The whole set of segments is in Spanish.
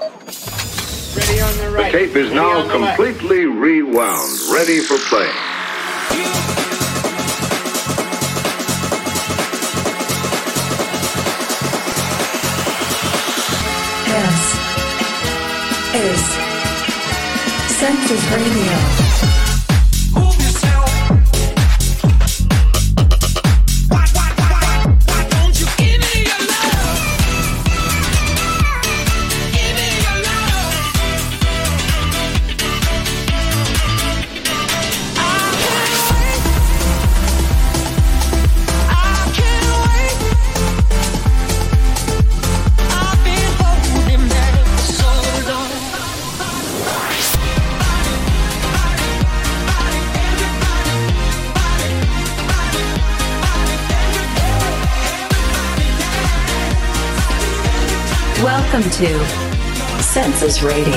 Ready on the tape is now completely rewound, ready for play. This is Census Radio. To Census Radio.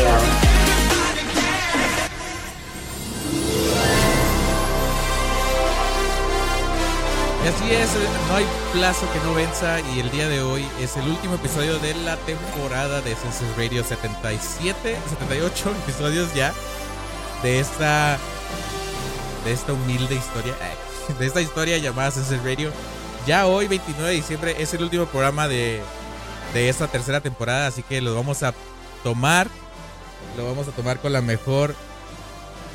Y así es, no hay plazo que no venza y el día de hoy es el último episodio de la temporada de Census Radio 77, 78 episodios ya de esta de esta humilde historia, de esta historia llamada Census Radio. Ya hoy 29 de diciembre es el último programa de de esta tercera temporada, así que lo vamos a tomar, lo vamos a tomar con la mejor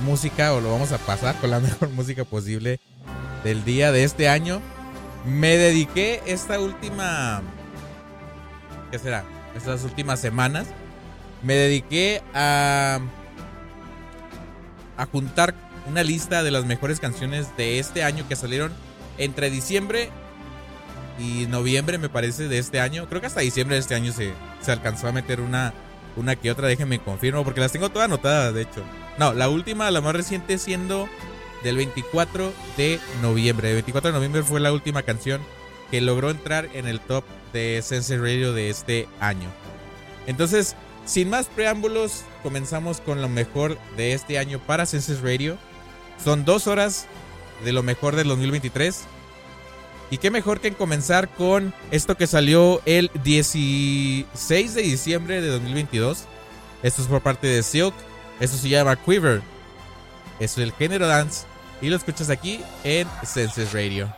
música o lo vamos a pasar con la mejor música posible del día de este año. Me dediqué esta última, ¿qué será? Estas últimas semanas, me dediqué a a juntar una lista de las mejores canciones de este año que salieron entre diciembre y noviembre, me parece, de este año. Creo que hasta diciembre de este año se, se alcanzó a meter una, una que otra. Déjenme confirmo, porque las tengo todas anotadas, de hecho. No, la última, la más reciente, siendo del 24 de noviembre. El 24 de noviembre fue la última canción que logró entrar en el top de Sense Radio de este año. Entonces, sin más preámbulos, comenzamos con lo mejor de este año para Senses Radio. Son dos horas de lo mejor del 2023. Y qué mejor que comenzar con esto que salió el 16 de diciembre de 2022. Esto es por parte de Silk. Esto se llama Quiver. Es el género dance. Y lo escuchas aquí en Senses Radio.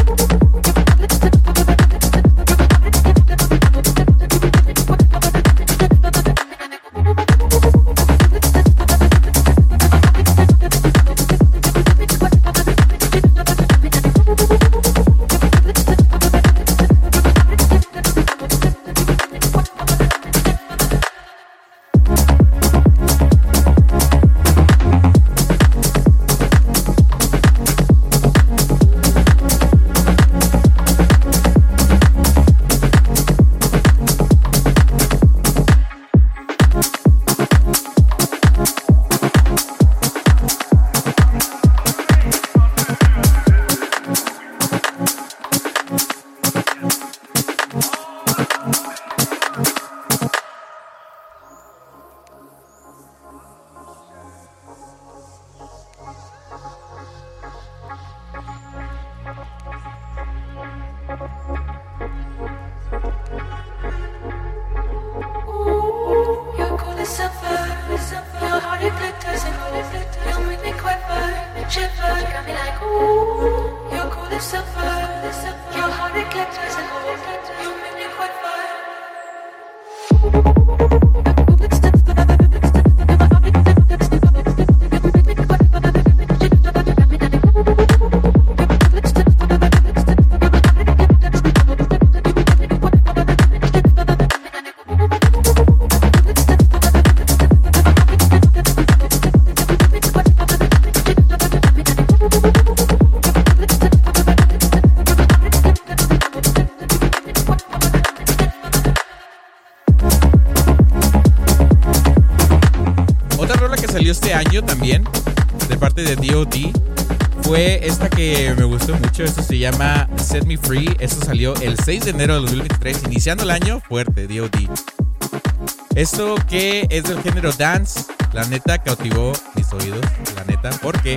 salió el 6 de enero de 2023, iniciando el año fuerte, DOD. Esto que es del género dance, la neta cautivó mis oídos, la neta, porque,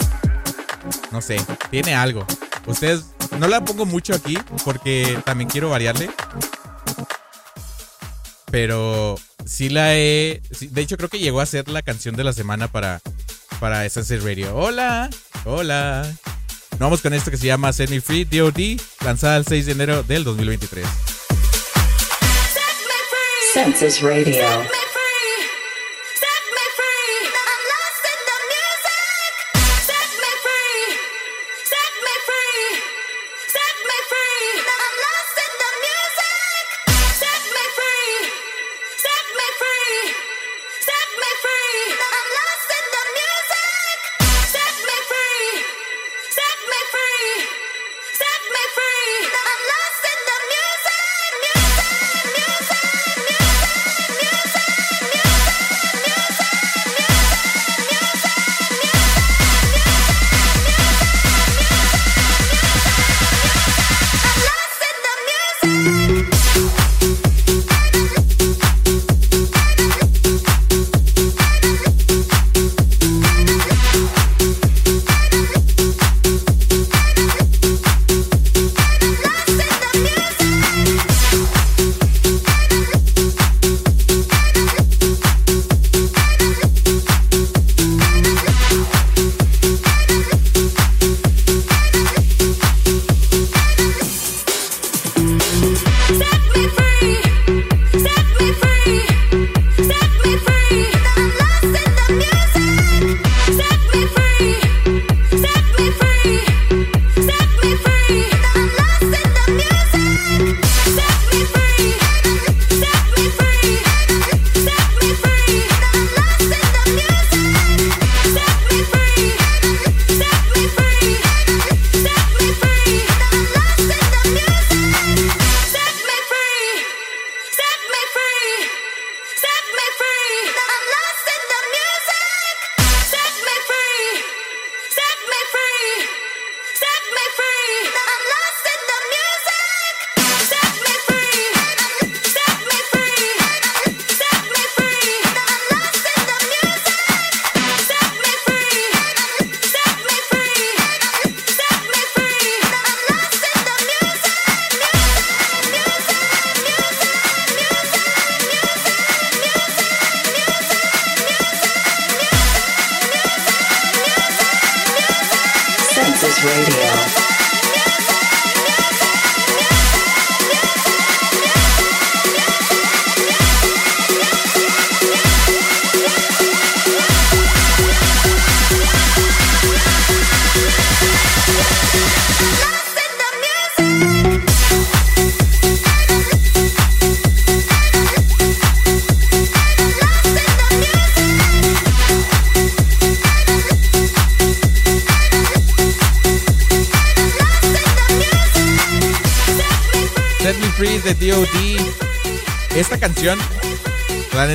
no sé, tiene algo. Ustedes, no la pongo mucho aquí porque también quiero variarle. Pero sí la he. de hecho, creo que llegó a ser la canción de la semana para, para Essence Radio. Hola, hola. Vamos con esto que se llama Set Me Free DOD, lanzada el 6 de enero del 2023. Census Radio.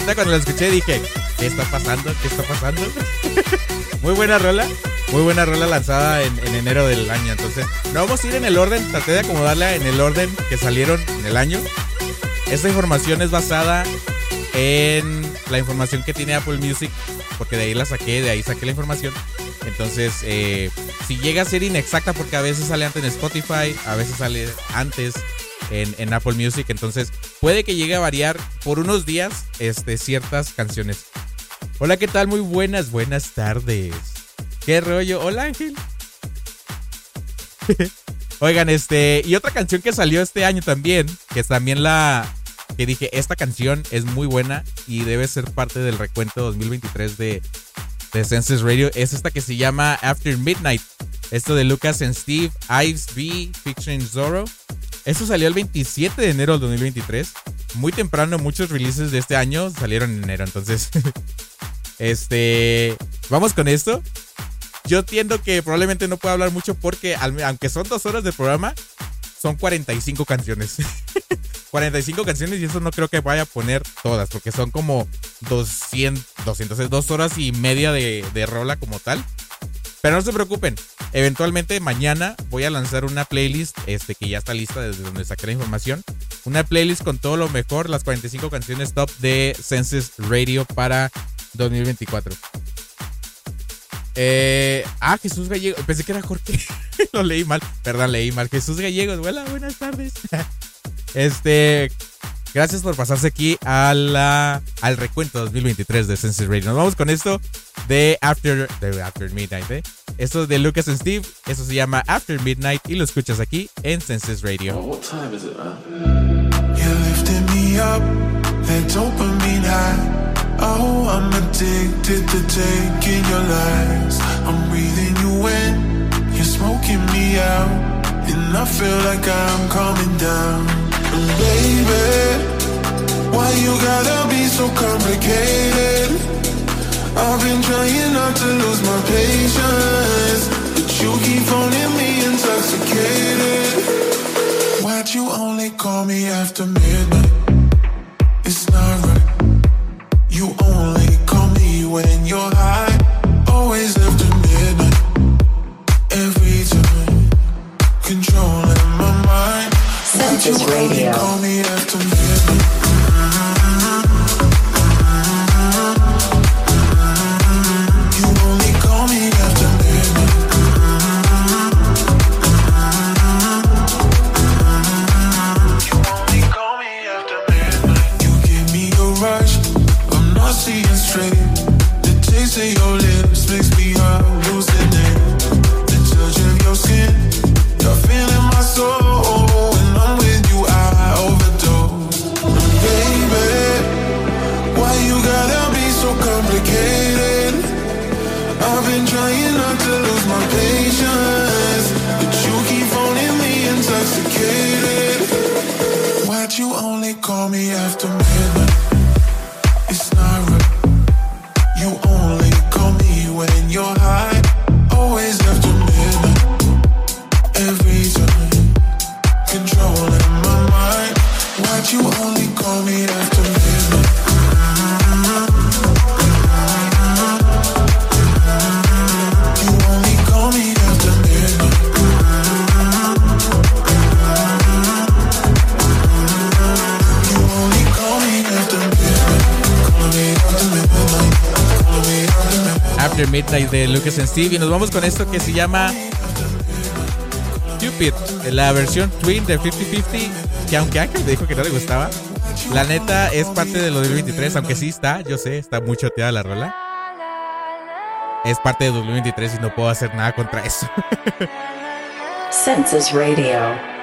Neta, cuando la escuché dije, ¿qué está pasando? ¿Qué está pasando? muy buena rola. Muy buena rola lanzada en, enero del año. Entonces, no vamos a ir en el orden. Traté de acomodarla en el orden que salieron en el año. Esta información es basada en la información que tiene Apple Music. Porque de ahí la saqué, de ahí saqué la información. Entonces, eh, si llega a ser inexacta, porque a veces sale antes en Spotify, a veces sale antes en, Apple Music. Entonces puede que llegue a variar por unos días este, ciertas canciones. Hola, ¿qué tal? Muy buenas, buenas tardes. ¿Qué rollo? Hola Ángel. Oigan, este, y otra canción que salió este año también, que también la, que dije, esta canción es muy buena y debe ser parte del recuento 2023 de, de Census Radio, es esta que se llama After Midnight. Esto de Lucas and Steve, Ives B, Fiction Zorro. Esto salió el 27 de enero del 2023. Muy temprano, muchos releases de este año salieron en enero. Entonces, este, vamos con esto. Yo entiendo que probablemente no puedo hablar mucho porque, aunque son dos horas de programa, son 45 canciones. 45 canciones y eso no creo que vaya a poner todas, porque son como 200, 200, dos horas y media de, de rola como tal. Pero no se preocupen, eventualmente mañana voy a lanzar una playlist este, que ya está lista desde donde saqué la información. Una playlist con todo lo mejor, las 45 canciones top de Senses Radio para 2024. Eh, ah, Jesús Gallegos. Pensé que era Jorge. Lo leí mal. Perdón, leí mal. Jesús Gallegos. Hola, buenas tardes. este. Gracias por pasarse aquí a la, al recuento 2023 de Senses Radio. Nos vamos con esto de After, de After Midnight. ¿eh? Esto es de Lucas and Steve. Eso se llama After Midnight y lo escuchas aquí en Senses Radio. Oh, what time is it, man? You lifted me up, that dopamine high. Oh, I'm addicted to taking your lies. I'm breathing you in, you're smoking me out. And I feel like I'm coming down. Baby, why you gotta be so complicated? I've been trying not to lose my patience, but you keep phoning me intoxicated. Why'd you only call me after midnight? It's not right. You only call me when you're high. Always after midnight. Every time. Mind. Senses Radio. De Lucas and Steve. Y nos vamos con esto que se llama Cupid, la versión Twin de 50-50. Que aunque Ángel dijo que no le gustaba, la neta es parte de lo del 2023. Aunque sí está, yo sé, está muy choteada la rola. Es parte de 2023 y no puedo hacer nada contra eso. Senses Radio.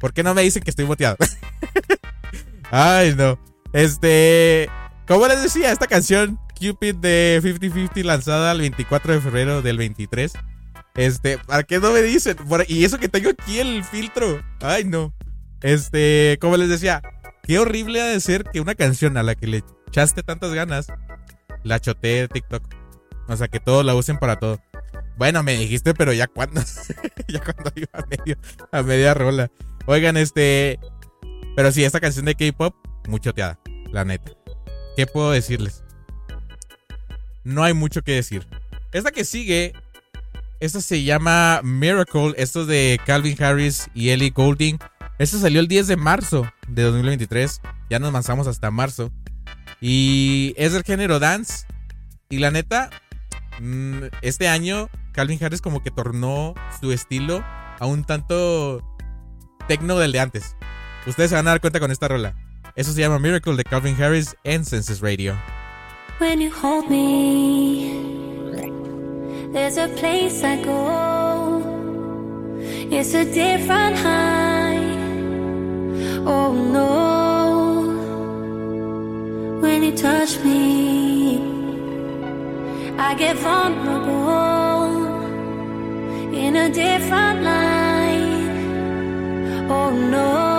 ¿Por qué no me dicen que estoy boteado? Ay, no. Este. Como les decía, esta canción, Cupid de 50-50, lanzada el 24 de febrero del 23. Este, ¿para qué no me dicen? Y eso que tengo aquí el filtro. Ay, no. Este, como les decía, qué horrible ha de ser que una canción a la que le echaste tantas ganas la chotee TikTok. O sea, que todos la usen para todo. Bueno, me dijiste, pero ya cuando. ya cuando iba medio, a media rola. Oigan, este. Pero sí, esta canción de K-pop, muy choteada, la neta. ¿Qué puedo decirles? No hay mucho que decir. Esta que sigue, esta se llama Miracle. Esto es de Calvin Harris y Ellie Goulding. Esta salió el 10 de marzo de 2023. Ya nos avanzamos hasta marzo. Y es del género dance. Y la neta, mm, este año Calvin Harris como que tornó su estilo a un tanto tecno del de antes. Ustedes se van a dar cuenta con esta rola. Eso se llama Miracle de Calvin Harris en Census Radio. When you hold me, there's a place I go. It's a different high. Oh no. When you touch me, I get vulnerable in a different light. Oh no.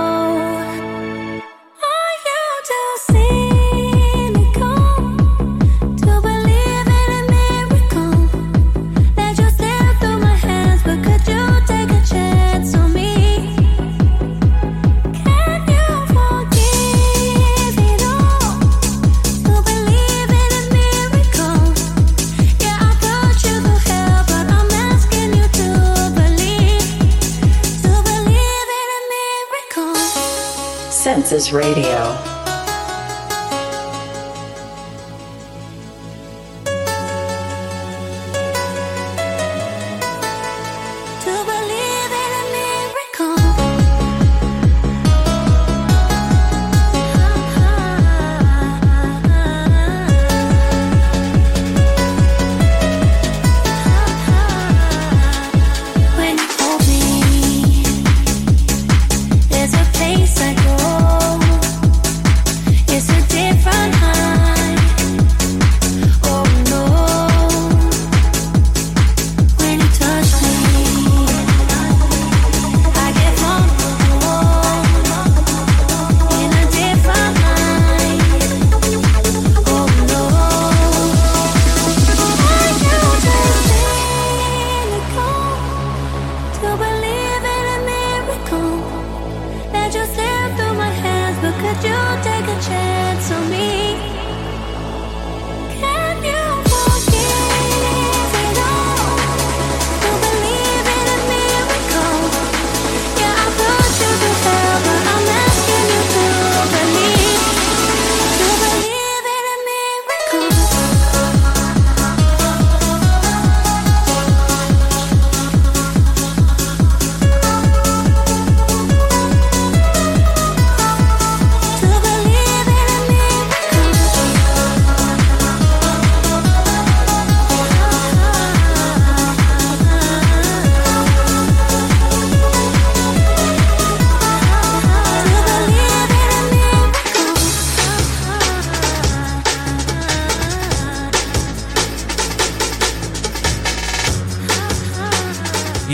Census Radio.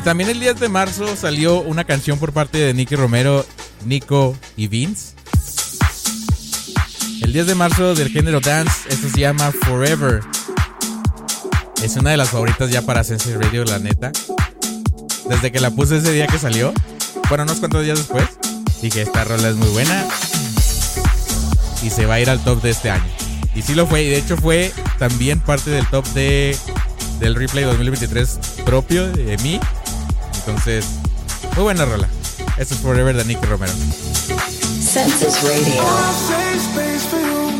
También el 10 de marzo salió una canción por parte de Nicky Romero, Nico y Vince. El 10 de marzo del género dance, esto se llama Forever. Es una de las favoritas ya para Sense Radio, la neta. Desde que la puse ese día que salió, bueno, unos cuantos días después, dije, esta rola es muy buena. Y se va a ir al top de este año. Y sí lo fue, y de hecho fue también parte del top de del replay 2023 propio de mí. Entonces, muy buena rola. Esto es Forever de Nicky Romero. Census Radio. Safe space for you.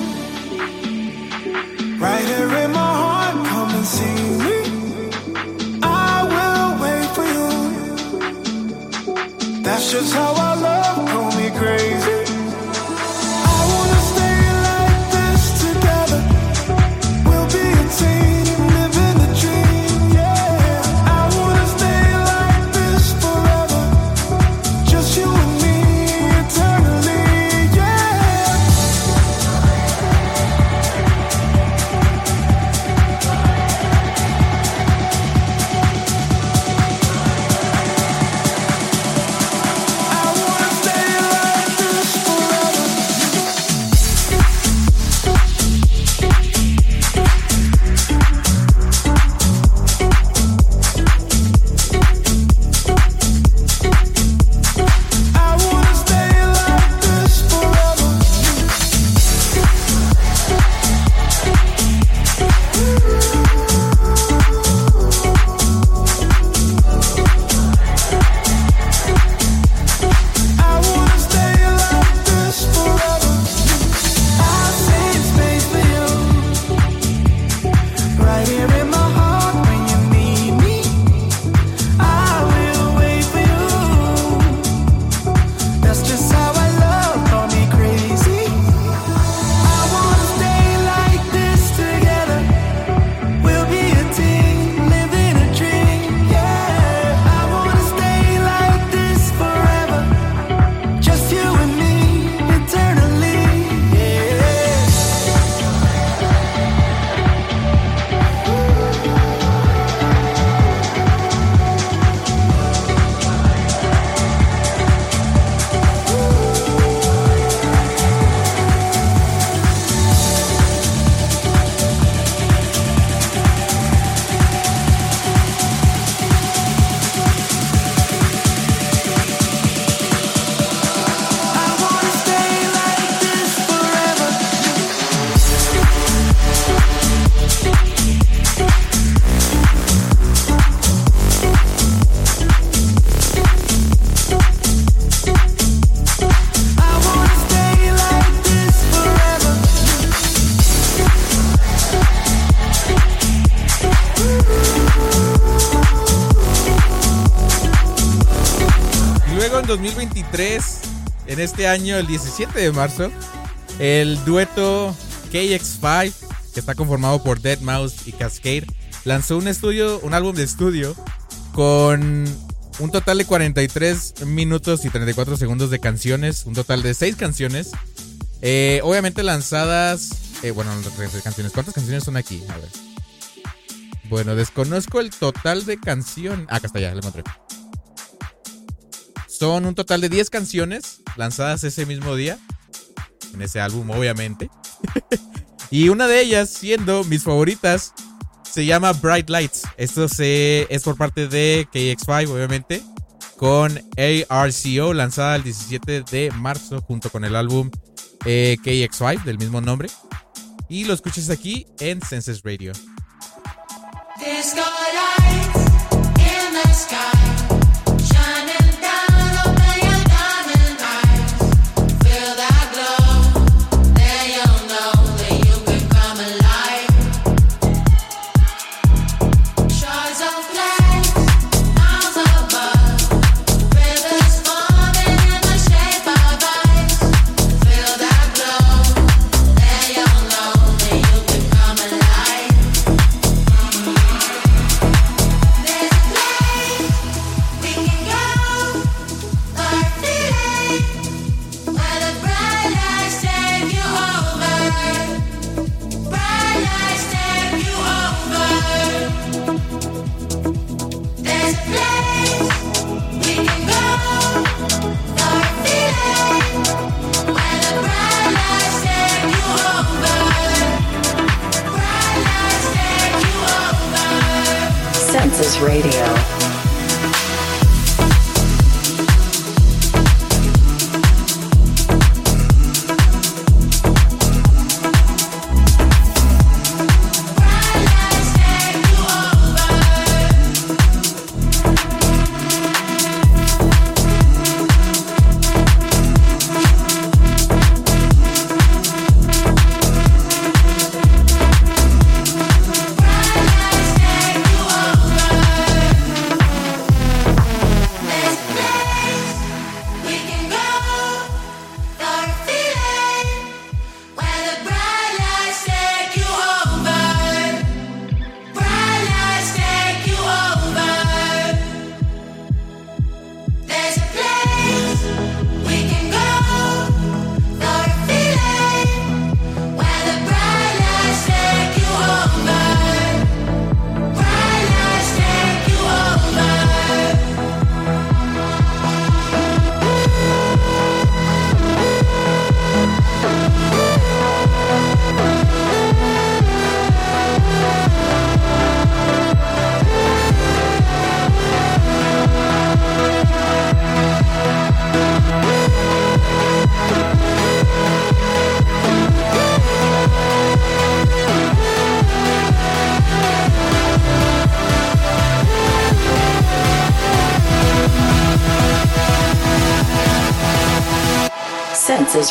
Right here in my heart, come and see me. I will wait for you. That's just how I love, call me crazy. En 2023, en este año, el 17 de marzo, el dueto KX5, que está conformado por Dead Mouse y Cascade, lanzó un estudio, un álbum de estudio con un total de 43 minutos y 34 segundos de canciones, un total de 6 canciones. Eh, obviamente lanzadas, eh, bueno, canciones. ¿Cuántas canciones son aquí? A ver. Bueno, desconozco el total de canción. Ah, acá está ya, lo encontré. Son un total de 10 canciones lanzadas ese mismo día. En ese álbum, obviamente. y una de ellas, siendo mis favoritas, se llama Bright Lights. Esto se, es por parte de KX5, obviamente. Con ARCO, lanzada el 17 de marzo, junto con el álbum eh, KX5 del mismo nombre. Y lo escuchas aquí en Senses Radio.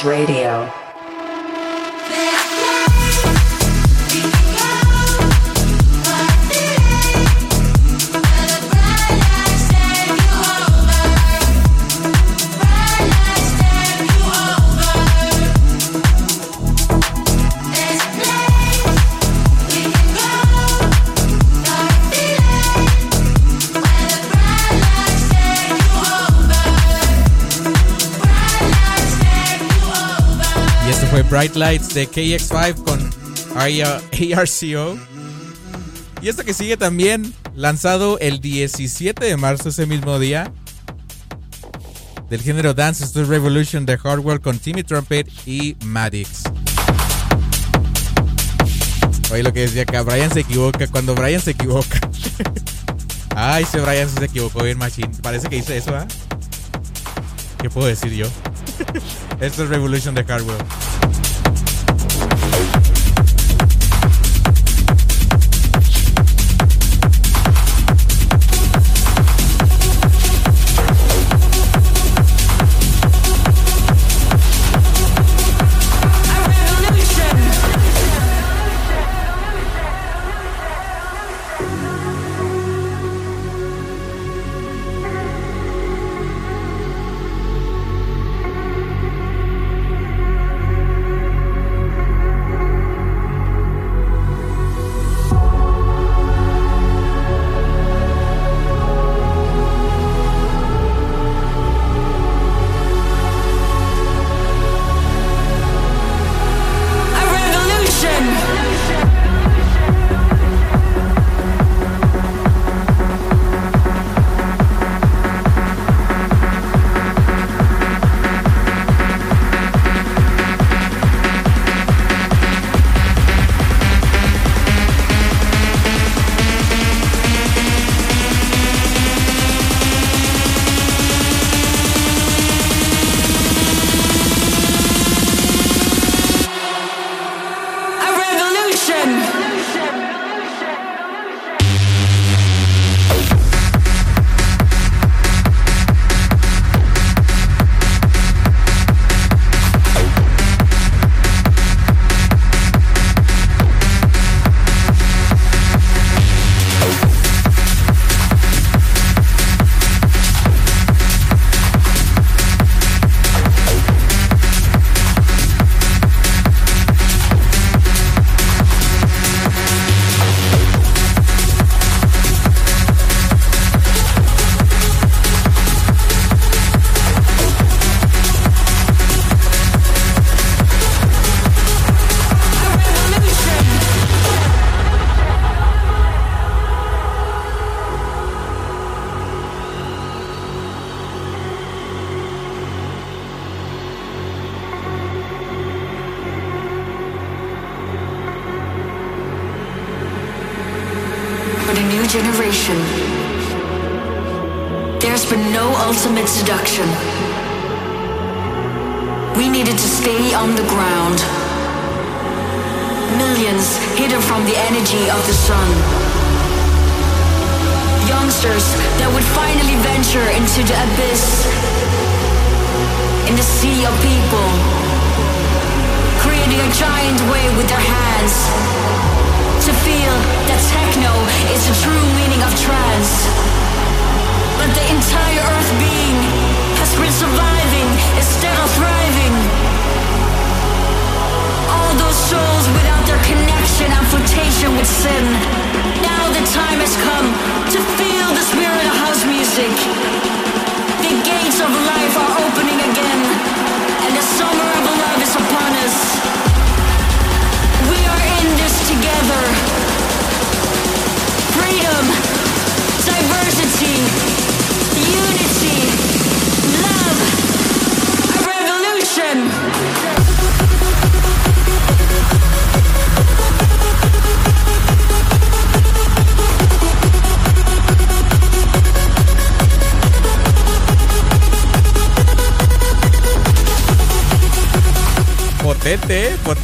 Radio. Bright Lights de KX5 con ARCO. Y esto que sigue también, lanzado el 17 de marzo, ese mismo día. Del género Dance esto es Revolution de Hardware con Timmy Trumpet y Maddox. Oye, lo que decía acá, Brian se equivoca. Cuando Brian se equivoca. Ay, ese Brian se equivocó bien, Machine. Parece que hice eso, ¿ah? ¿Qué puedo decir yo? Esto es Revolution de Hardware.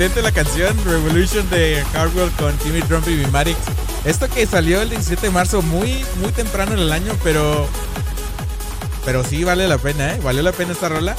La canción Revolution de Hardwell con Timmy Trump y Bimarix. Esto que salió el 17 de marzo, muy, muy temprano en el año, pero. Pero sí vale la pena, ¿eh? Valió la pena esta rola.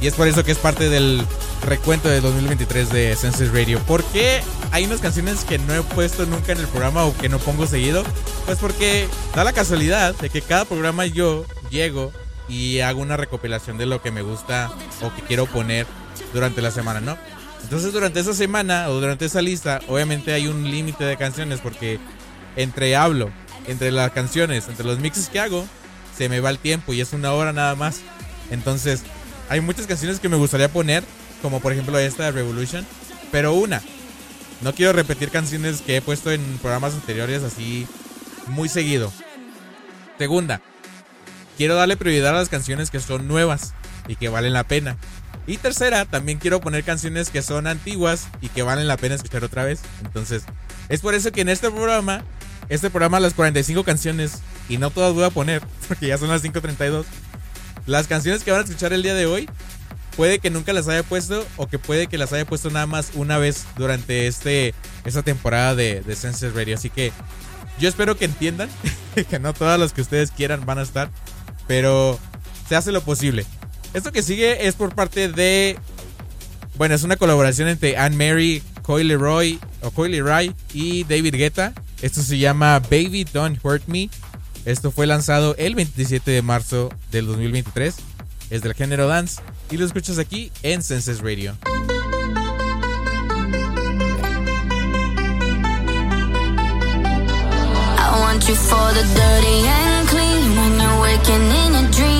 Y es por eso que es parte del recuento de 2023 de Senses Radio. ¿Por qué hay unas canciones que no he puesto nunca en el programa o que no pongo seguido? Pues porque da la casualidad de que cada programa yo llego y hago una recopilación de lo que me gusta o que quiero poner durante la semana, ¿no? Entonces durante esa semana o durante esa lista, obviamente hay un límite de canciones porque entre hablo, entre las canciones, entre los mixes que hago, se me va el tiempo y es una hora nada más. Entonces, hay muchas canciones que me gustaría poner, como por ejemplo esta de Revolution, pero una, no quiero repetir canciones que he puesto en programas anteriores así muy seguido. Segunda, quiero darle prioridad a las canciones que son nuevas y que valen la pena. Y tercera, también quiero poner canciones que son antiguas y que valen la pena escuchar otra vez. Entonces, es por eso que en este programa, este programa las 45 canciones, y no todas voy a poner, porque ya son las 5.32, las canciones que van a escuchar el día de hoy, puede que nunca las haya puesto o que puede que las haya puesto nada más una vez durante este, esta temporada de, de Senses Radio. Así que yo espero que entiendan que no todas las que ustedes quieran van a estar, pero se hace lo posible. Esto que sigue es por parte de. Bueno, es una colaboración entre Anne Mary, Coyle Roy o Coyle Ray y David Guetta. Esto se llama Baby Don't Hurt Me. Esto fue lanzado el 27 de marzo del 2023. Es del género dance y lo escuchas aquí en Senses Radio. I want you for the dirty and clean. When you're waking in your dreams,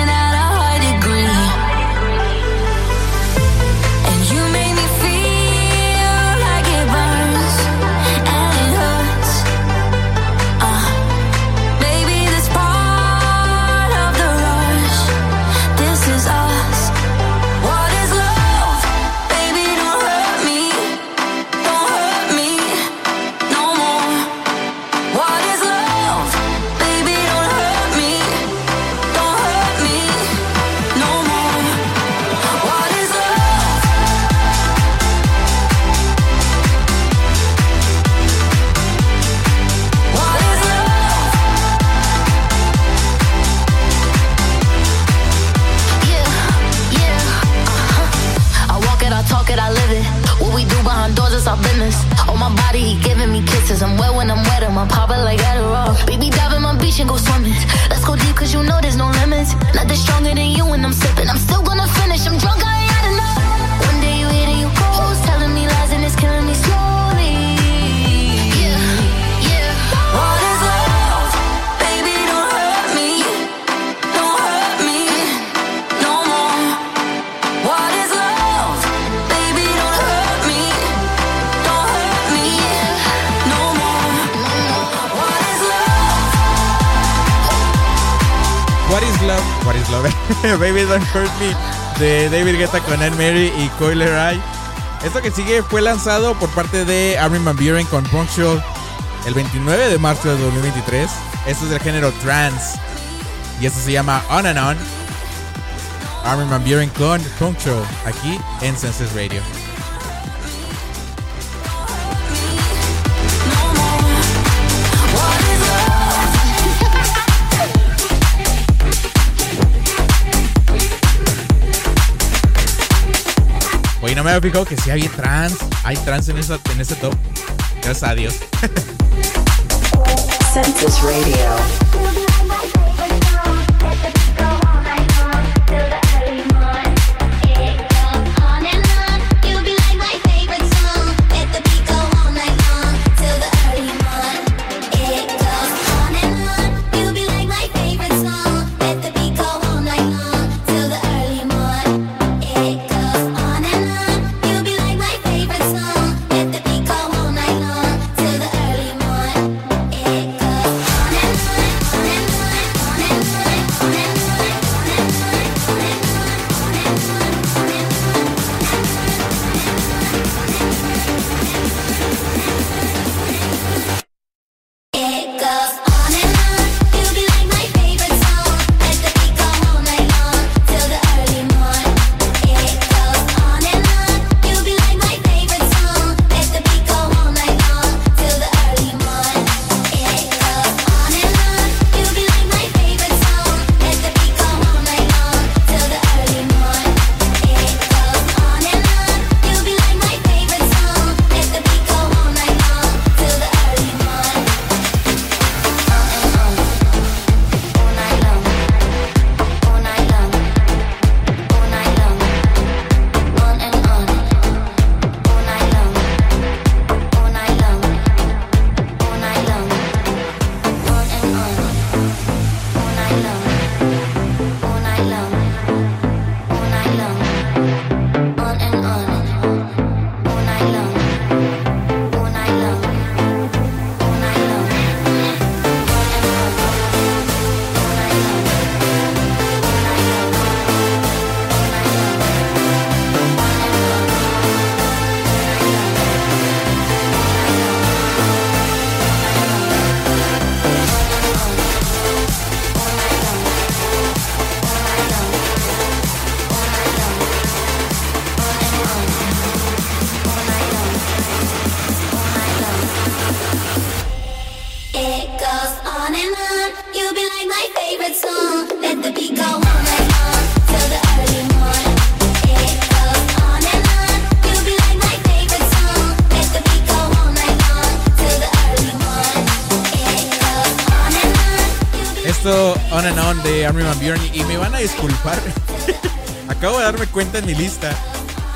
my body, he giving me kisses. I'm wet when I'm wet, I'm popping like Adderall. Baby, dive in my beach Baby Don't Hurt Me de David Guetta con Anne Mary y Coiler Eye. Esto que sigue fue lanzado por parte de Armin Van Buren con Punctual el 29 de marzo de 2023. Esto es del género trance y esto se llama On and On. Armin Van Buren con Punctual aquí en Senses Radio. No me había fijado que sí había trans. Hay trans en, esa, en ese top. Gracias a Dios. Census Radio.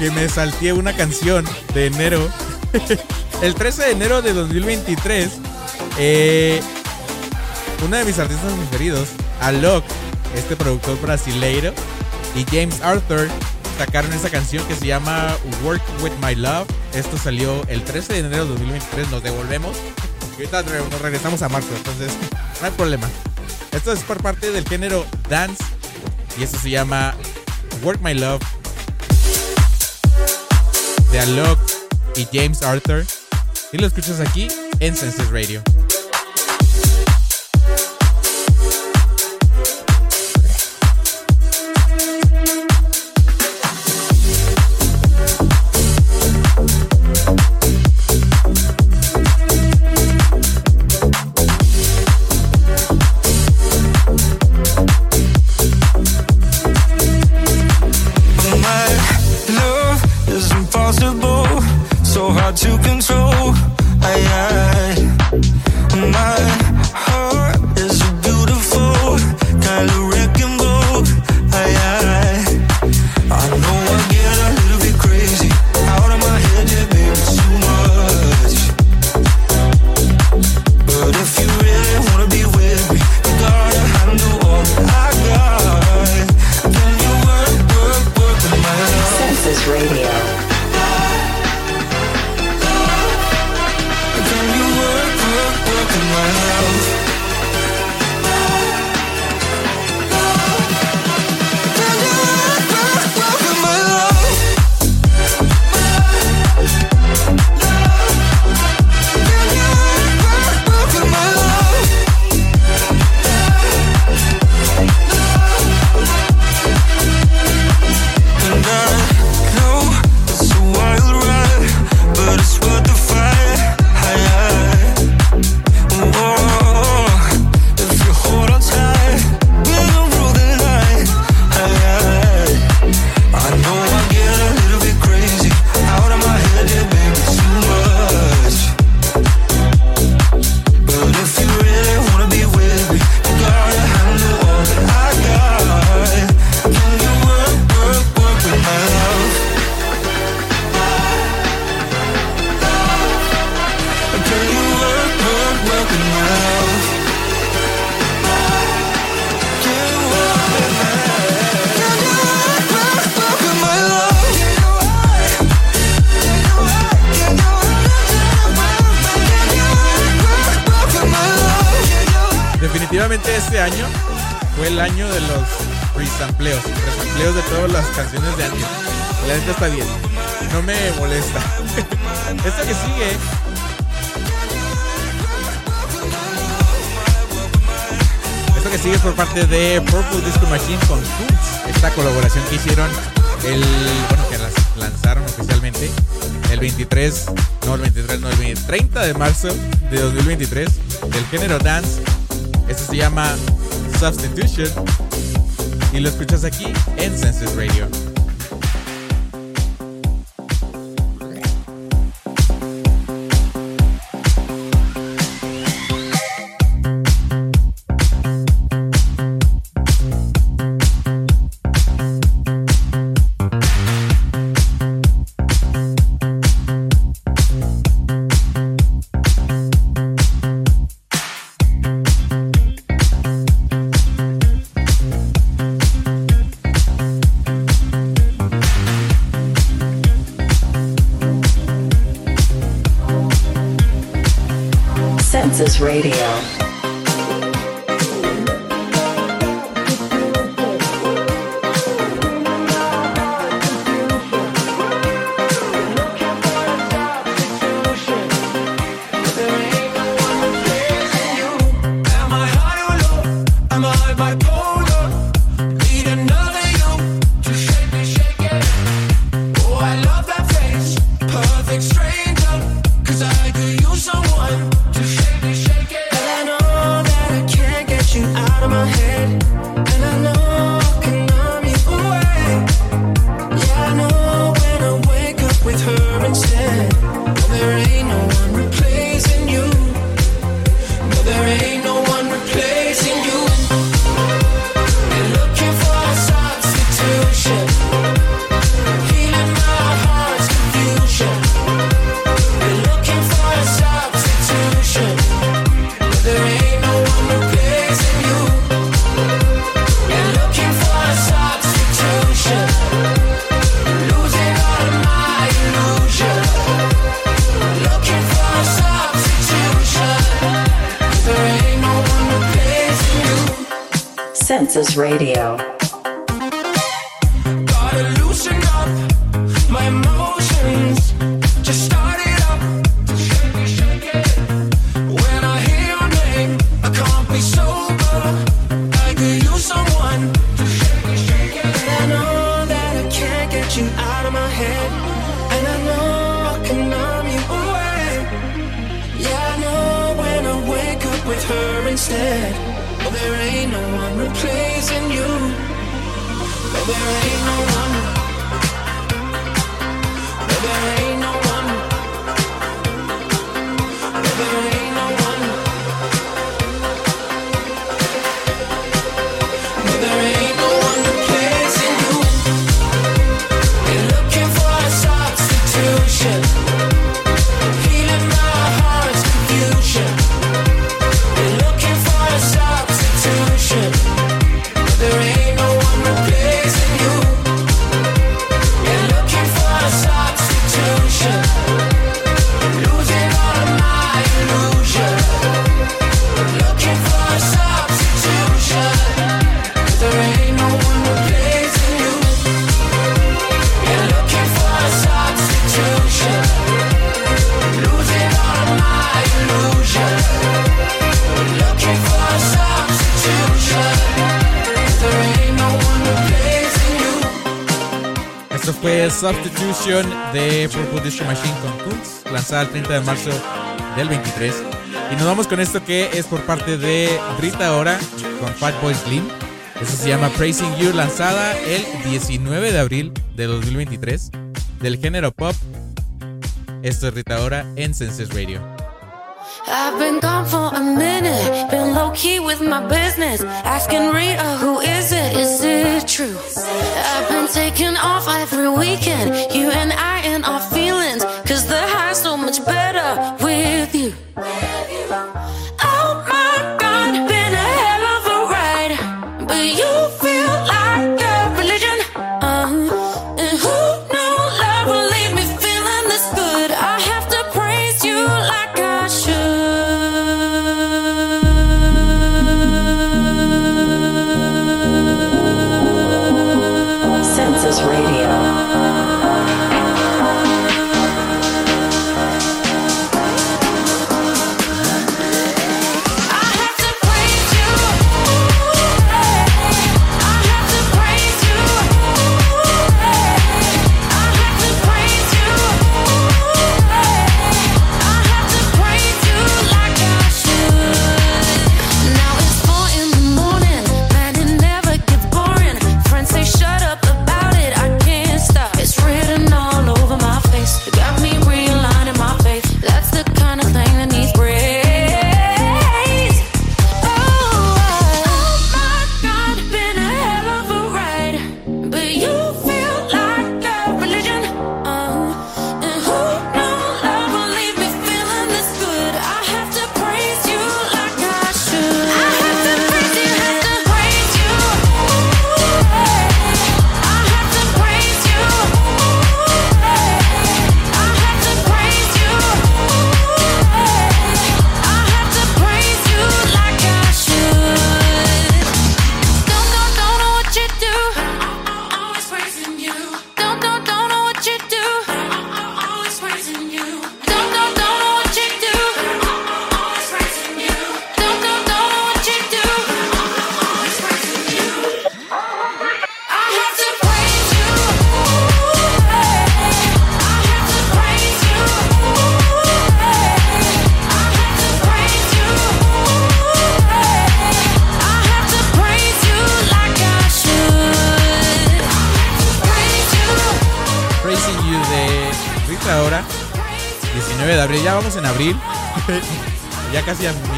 Que me salté una canción de enero. El 13 de enero de 2023, eh, uno de mis artistas preferidos, Alok, este productor brasileiro, y James Arthur sacaron esa canción que se llama Work With My Love. Esto salió el 13 de enero de 2023, nos devolvemos. Y ahorita nos regresamos a marzo, entonces no hay problema. Esto es por parte del género dance y esto se llama Work My Love de Alok y James Arthur. Y lo escuchas aquí en Senses Radio. Census Radio. 30 de marzo del 23. Y nos vamos con esto que es por parte de Rita Ora con Fatboy Slim. Eso se llama Praising You, lanzada el 19 de abril de 2023 del género pop. Esto es Rita Ora en Senses Radio. I've been gone for a minute, been low key with my business. Asking Rita, who is it? Is it true? I've been taking off every weekend, you and I in our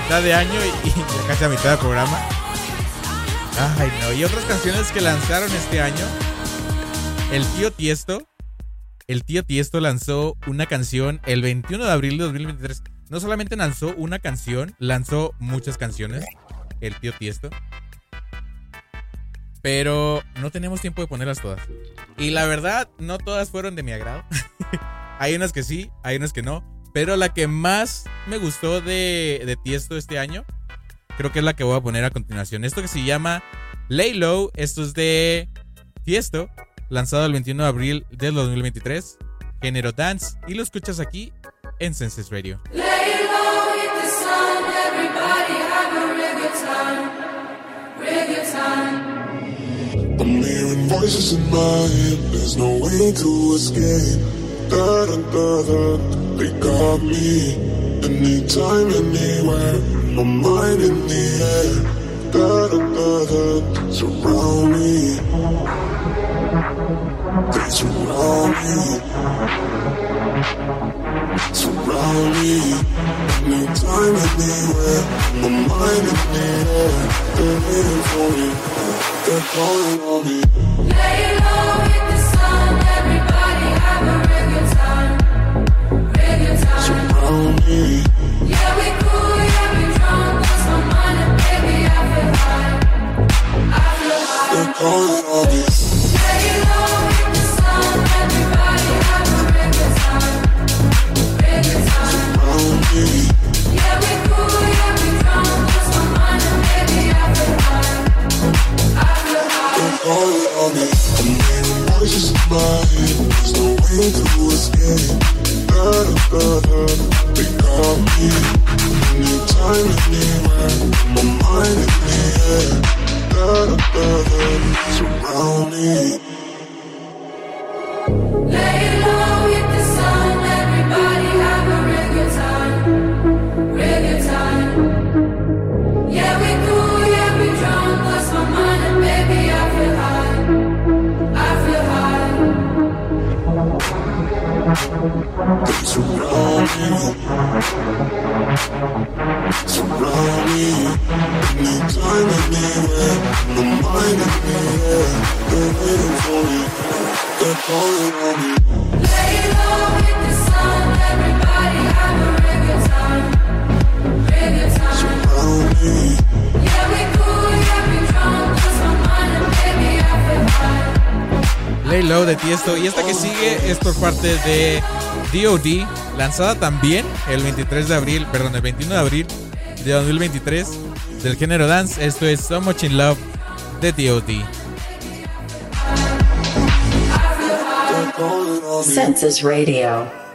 mitad de año y, y ya casi a mitad del programa. Ay, no. Y otras canciones que lanzaron este año. El tío Tiesto. El tío Tiesto lanzó una canción el 21 de abril de 2023. No solamente lanzó una canción, lanzó muchas canciones. El tío Tiesto. Pero no tenemos tiempo de ponerlas todas. Y la verdad, no todas fueron de mi agrado. hay unas que sí, hay unas que no. Pero la que más me gustó de, de Tiesto este año, creo que es la que voy a poner a continuación. Esto que se llama Lay Low. Esto es de Tiesto, lanzado el 21 de abril del 2023. Género dance. Y lo escuchas aquí en Senses Radio. Lay low with the sun, everybody have a real good time, real good time. I'm hearing voices in my head, there's no way to escape. Da da da da, they got me. Anytime, anywhere, my mind in the air. Da da da da, surround me. They surround me. Surround me. Anytime, anywhere, my mind in the air. They're waiting for me. They're calling on me. Lay low high. They're calling on me. Lay low with the sun, everybody have a real good time, real good time. Surround me. Yeah, we cool, yeah, we drunk, lost my mind, and baby, I feel high, I feel high. They're calling on me. I'm hearing voices in my head. There's no way to escape. Da da da da. They got me. Tiesto. Y esta que sigue es por parte de DOD, lanzada también el 23 de abril, perdón, el 21 de abril de 2023, del género dance. Esto es So Much in Love de DOD. Census Radio.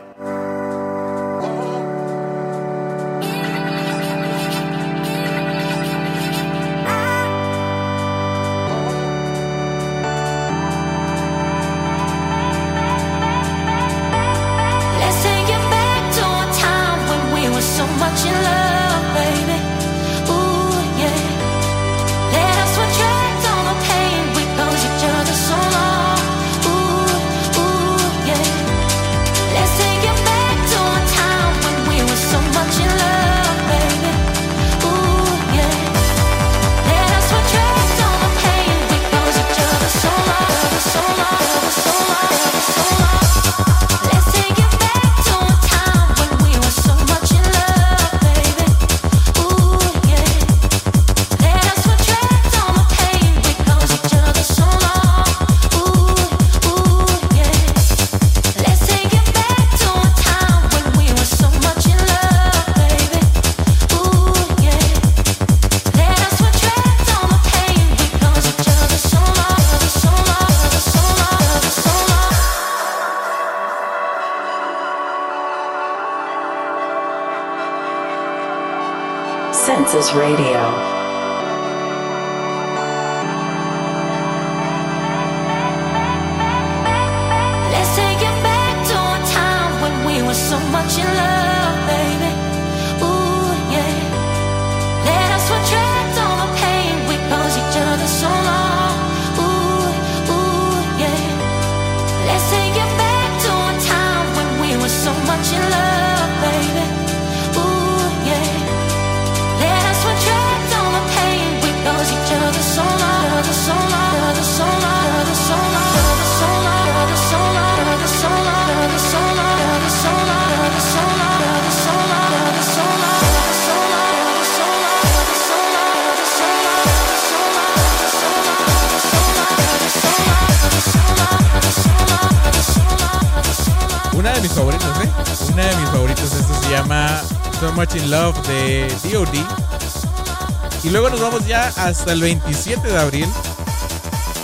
Hasta el 27 de abril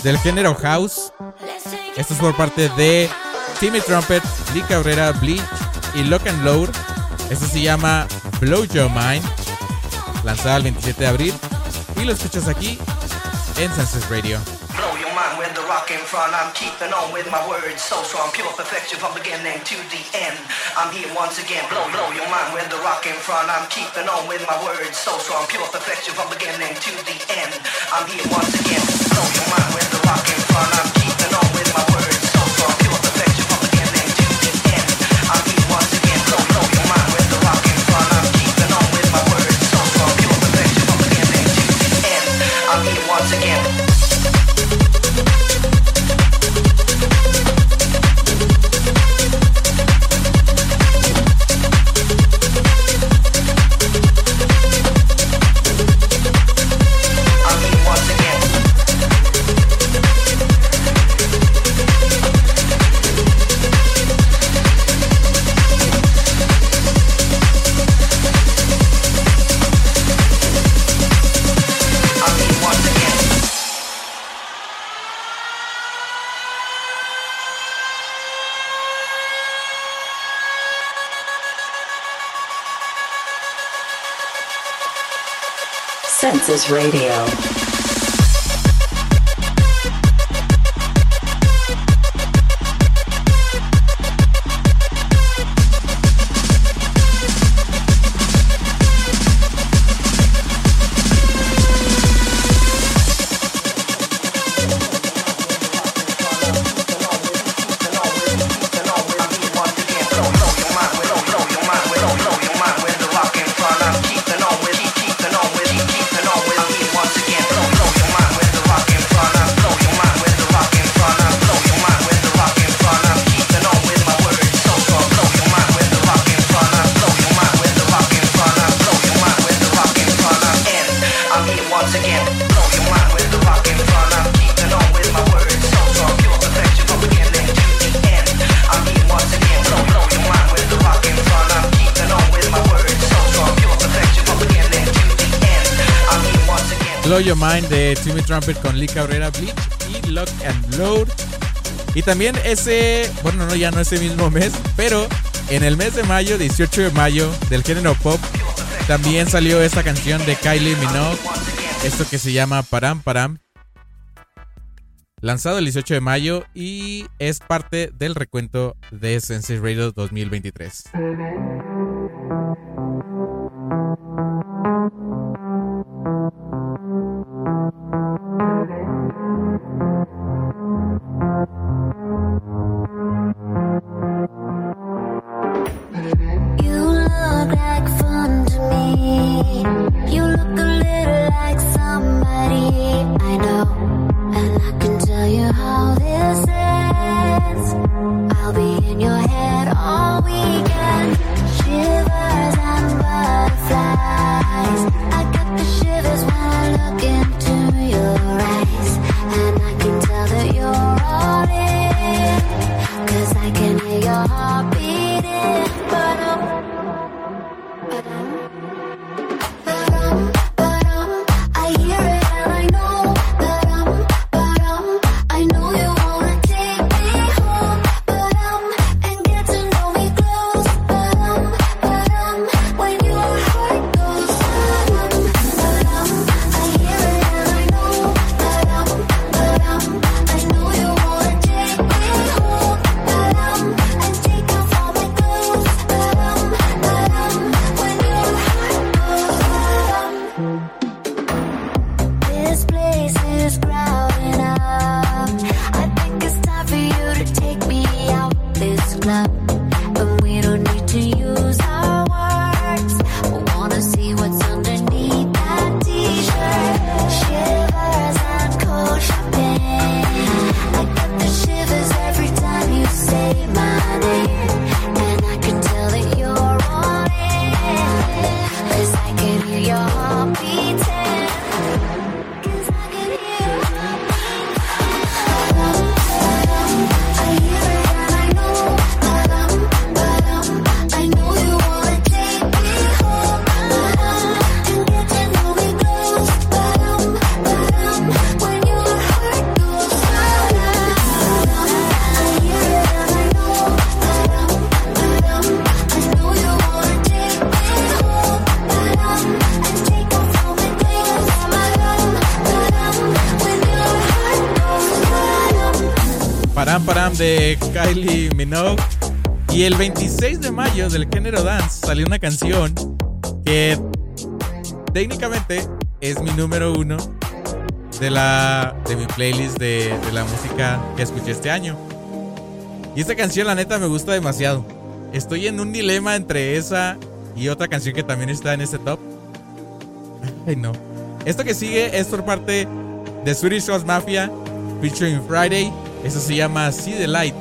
del género House. Esto es por parte de Timmy Trumpet, Lee Cabrera, Bleach y Lock and Load. Esto se llama Blow Your Mind, lanzada el 27 de abril. Y lo escuchas aquí en Senses Radio. Blow your mind with the rock in front. I'm keeping on with my words so strong, pure perfection from beginning to the end. I'm here once again. Blow, blow your mind with the rock in front. I'm keeping on with my words so strong, pure perfection from beginning to the end. I'm here once again. Blow your mind with the rock in front. I'm Senses Radio. Mind de Timmy Trumpet con Lee Cabrera, Bleach y Lock and Load. Y también ese, bueno, no, ya no ese mismo mes, pero en el mes de mayo, 18 de mayo, del género pop, también salió esta canción de Kylie Minogue, esto que se llama Param Param, lanzado el 18 de mayo y es parte del recuento de Sense Radio 2023. Minogue. Y el 26 de mayo del género dance salió una canción que técnicamente es mi número uno de, la, de mi playlist de, de la música que escuché este año. Y esta canción la neta me gusta demasiado. Estoy en un dilema entre esa y otra canción que también está en este top. Ay no. Esto que sigue es por parte de Swedish House Mafia featuring Friday. Eso se llama See the Light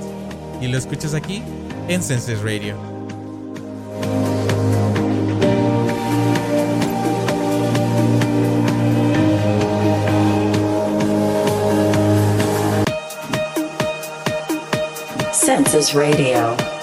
y lo escuchas aquí en Senses Radio. Senses Radio.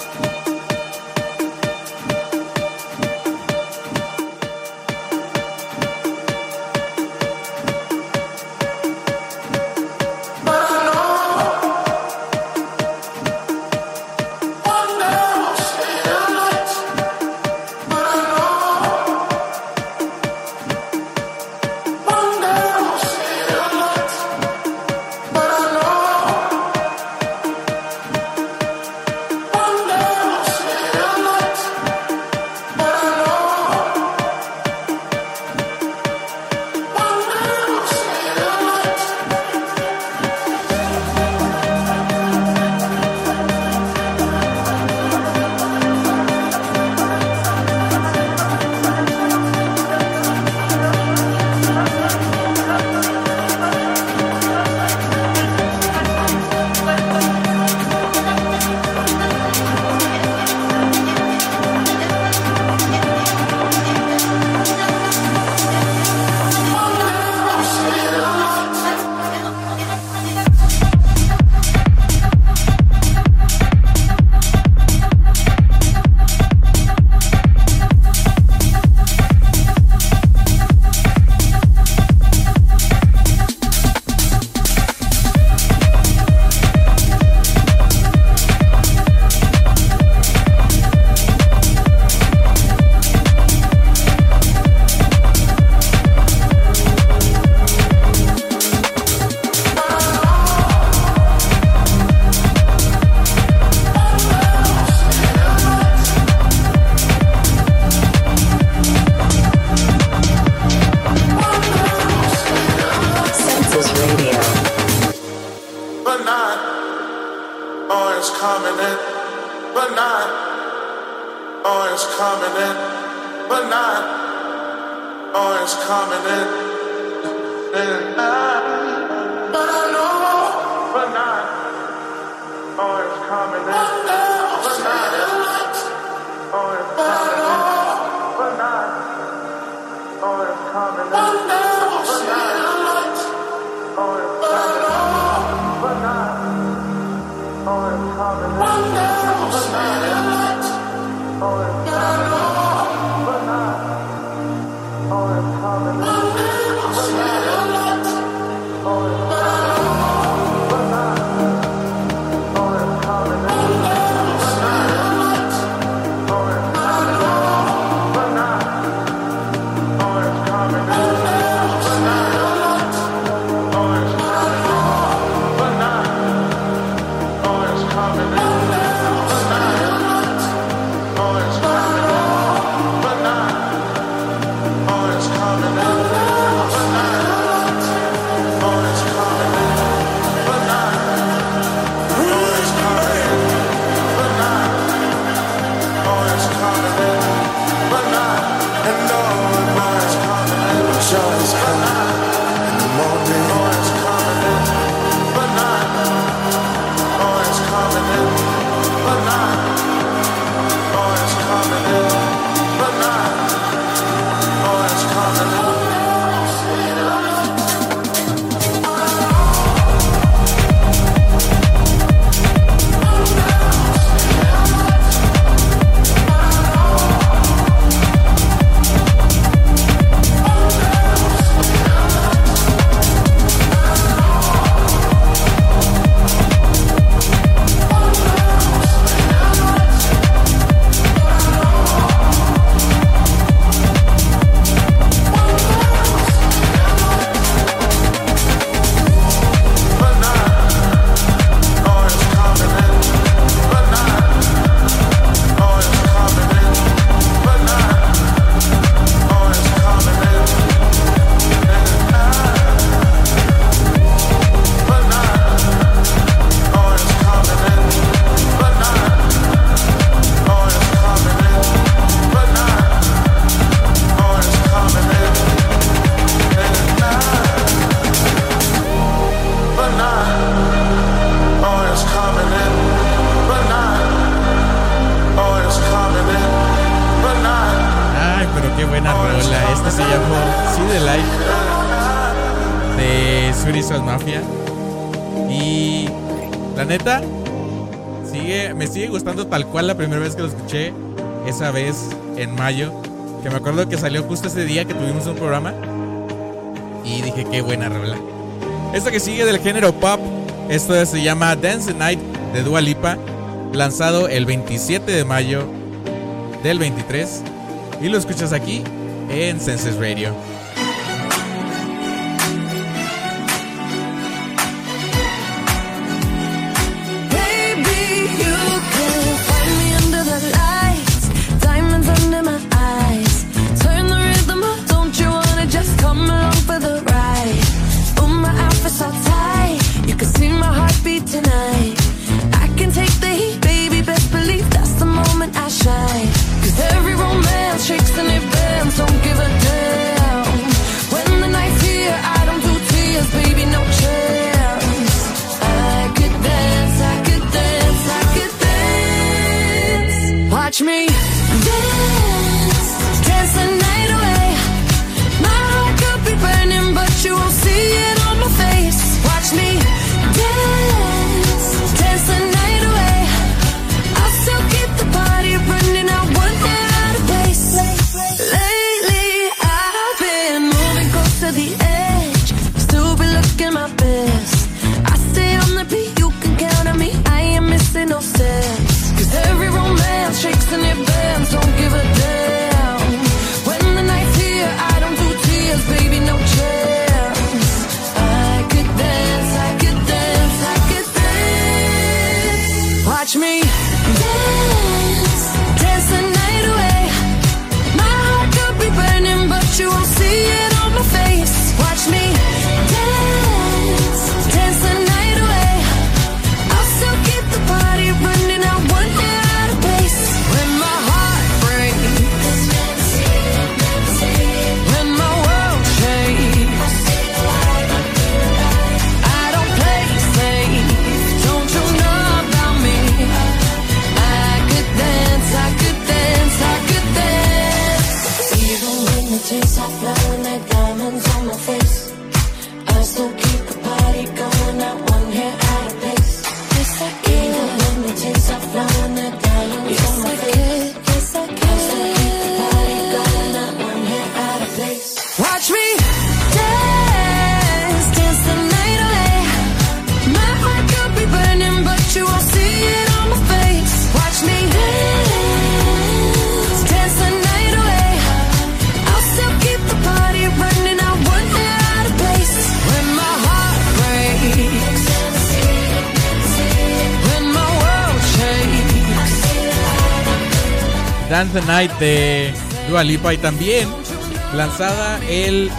justo ese día que tuvimos un programa. Y dije, qué buena rola. Esta que sigue del género pop, esto se llama Dance the Night de Dua Lipa, lanzado el 27 de mayo del 23. Y lo escuchas aquí en Senses Radio. Night de Dua Lipa y también lanzada el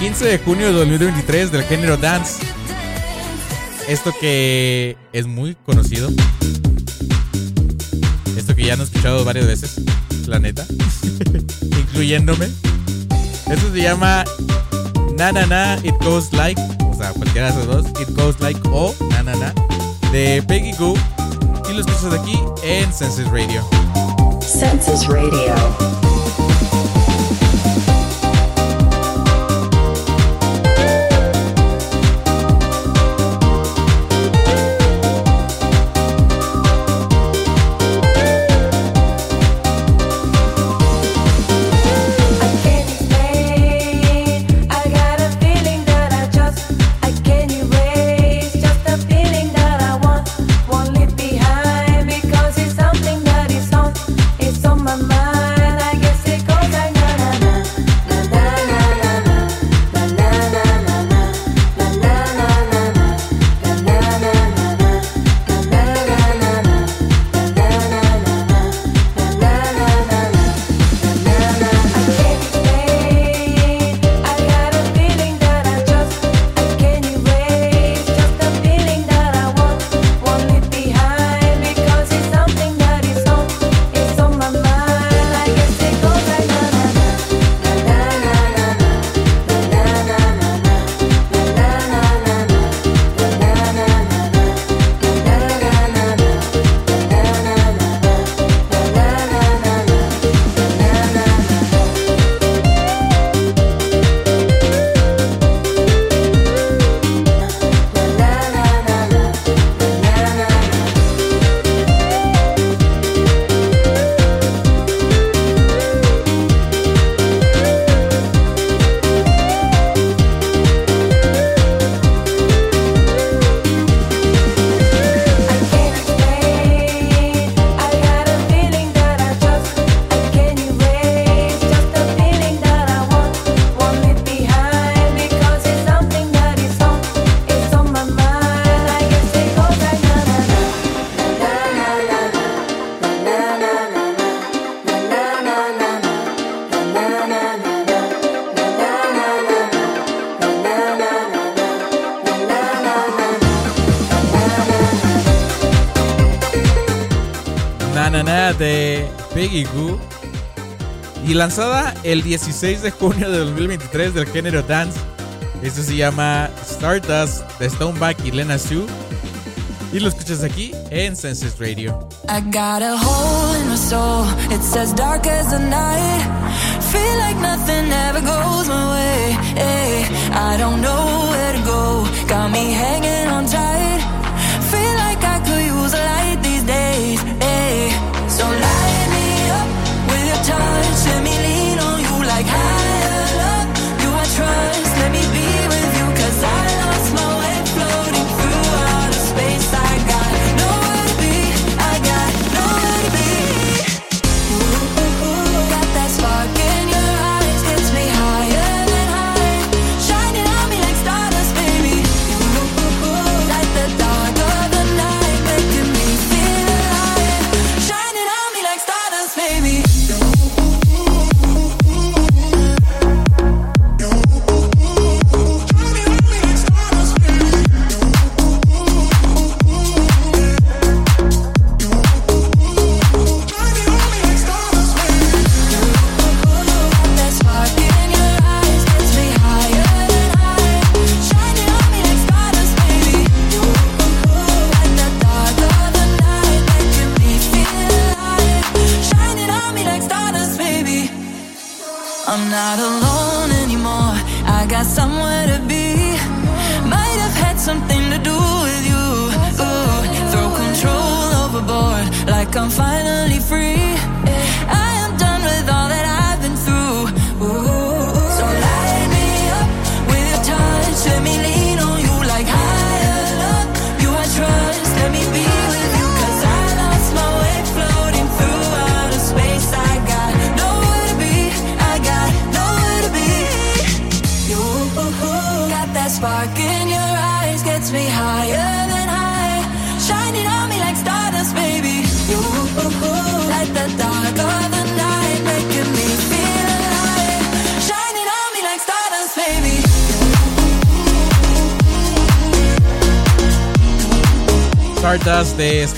15 de junio de 2023 del género dance. Esto que es muy conocido. Esto que ya han escuchado varias veces, la neta, incluyéndome. Esto se llama Na Na Na It Goes Like, o sea, cualquiera de esos dos, It Goes Like o Na Na Na, de Peggy Goo. Y los escuchas aquí en Senses Radio. Senses Radio. Lanzada el 16 de junio de 2023 del género dance. Esto se llama Stardust de Stoneback y Lena Sue. Y lo escuchas aquí en Senses Radio. I got a hole in my soul. It's as dark as the night. Feel like nothing ever goes my way. Hey, I don't know where to go. Got me hanging on tight. Feel like I could use a light these days. Hey, so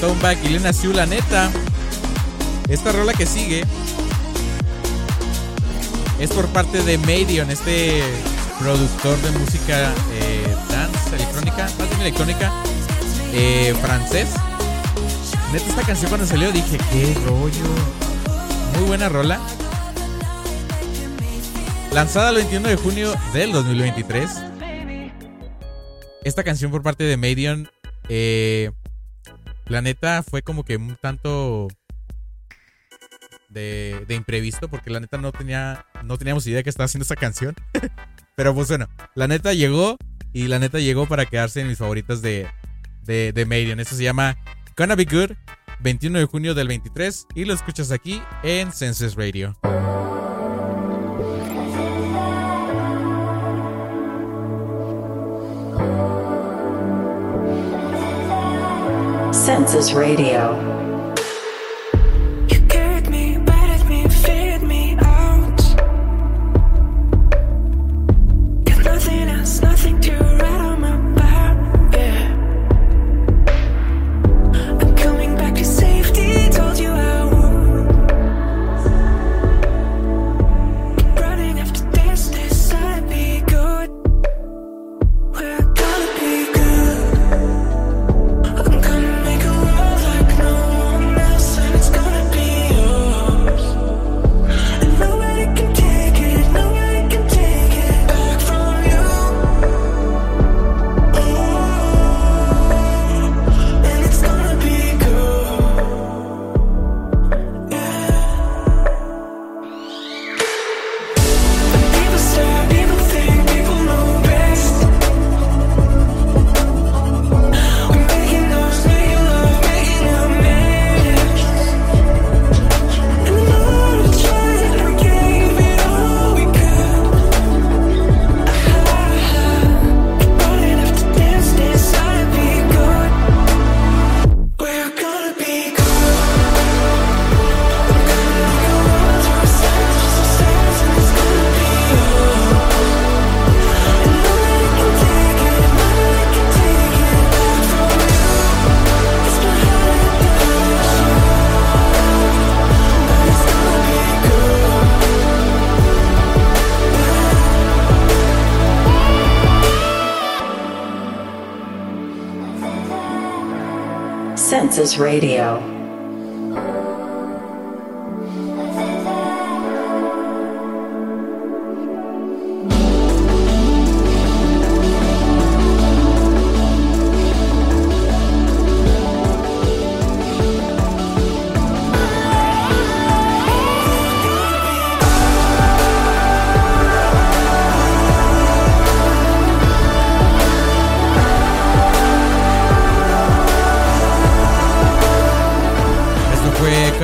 Stoneback y Lena Sue, la neta. Esta rola que sigue es por parte de Medion, este productor de música eh, dance, electrónica, más electrónica, eh, francés. Neta, esta canción cuando salió dije, qué rollo. Muy buena rola. Lanzada el 21 de junio del 2023. Esta canción por parte de Medion, eh, la neta fue como que un tanto de, de imprevisto, porque la neta no tenía, no teníamos idea que estaba haciendo esa canción. Pero pues bueno, la neta llegó y la neta llegó para quedarse en mis favoritas de, de, de. Esto se llama Gonna Be Good, 21 de junio del 23 y lo escuchas aquí en Senses Radio. Census Radio. Census Radio.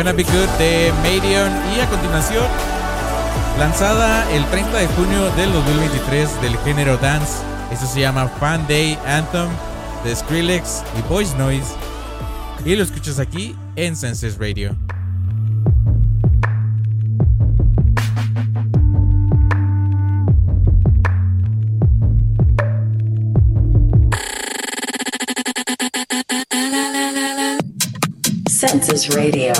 Gonna Be Good de Marion y a continuación, lanzada el 30 de junio del 2023 del género dance. Esto se llama Fan Day Anthem de Skrillex y Voice Noise. Y lo escuchas aquí en Senses Radio. Census Radio.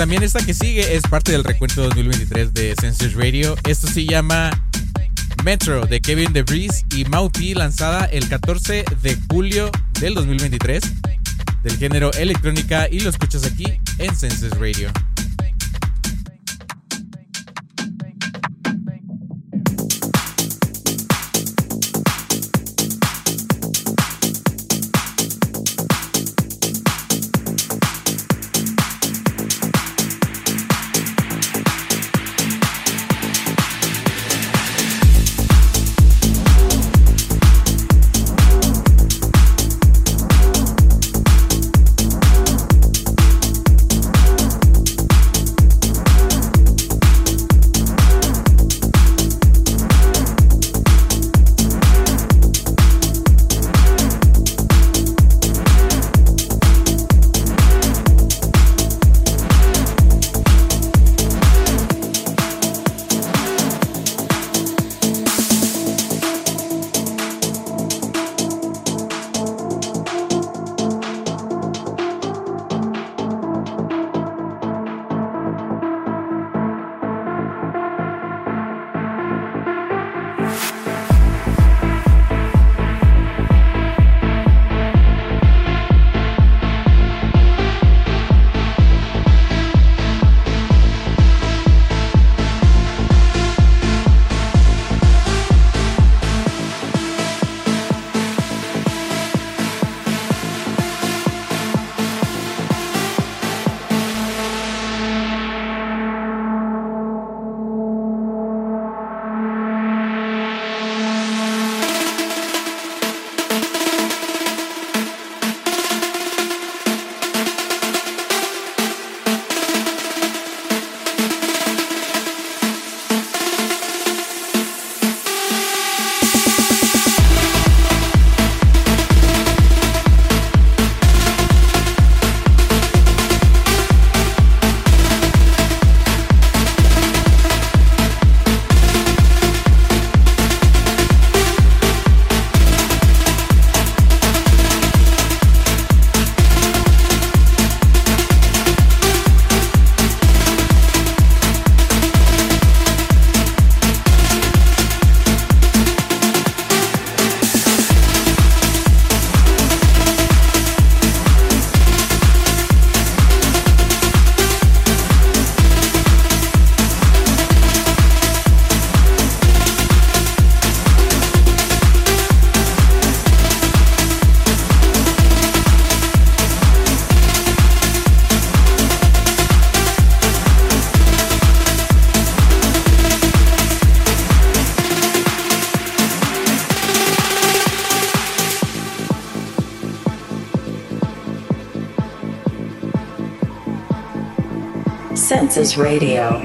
También esta que sigue es parte del recuento 2023 de Census Radio. Esto se llama Metro de Kevin DeVries y Mauti lanzada el 14 de julio del 2023 del género electrónica y lo escuchas aquí en Census Radio. Radio.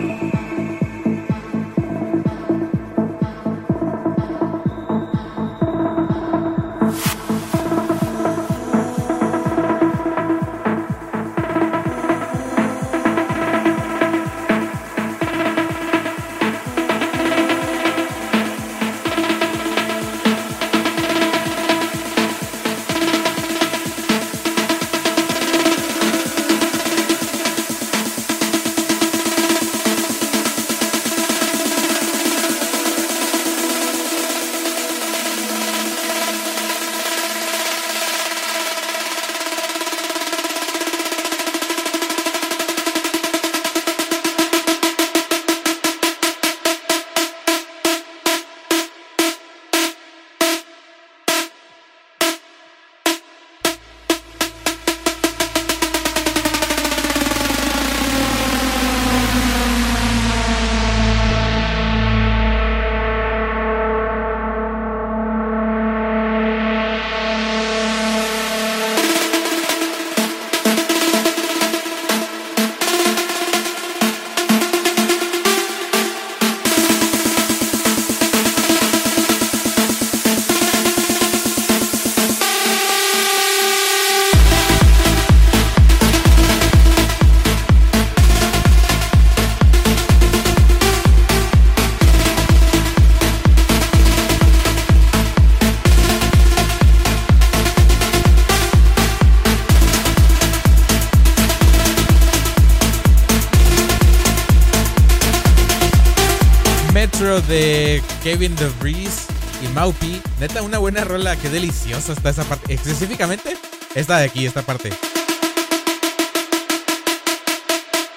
Kevin DeVries y Maupi. Neta, una buena rola, qué deliciosa está esa parte. Específicamente, esta de aquí, esta parte.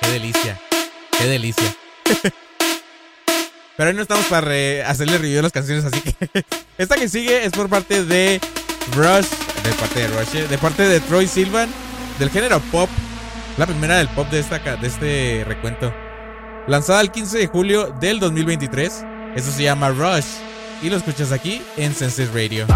Qué delicia, qué delicia. Pero hoy no estamos para hacerle review de las canciones, así que esta que sigue es por parte de Rush, de parte de Rush, eh, de parte de Troy Silvan, del género pop, la primera del pop de, esta, de este recuento. Lanzada el 15 de julio del 2023. Eso se llama Rush y lo escuchas aquí en Senses Radio.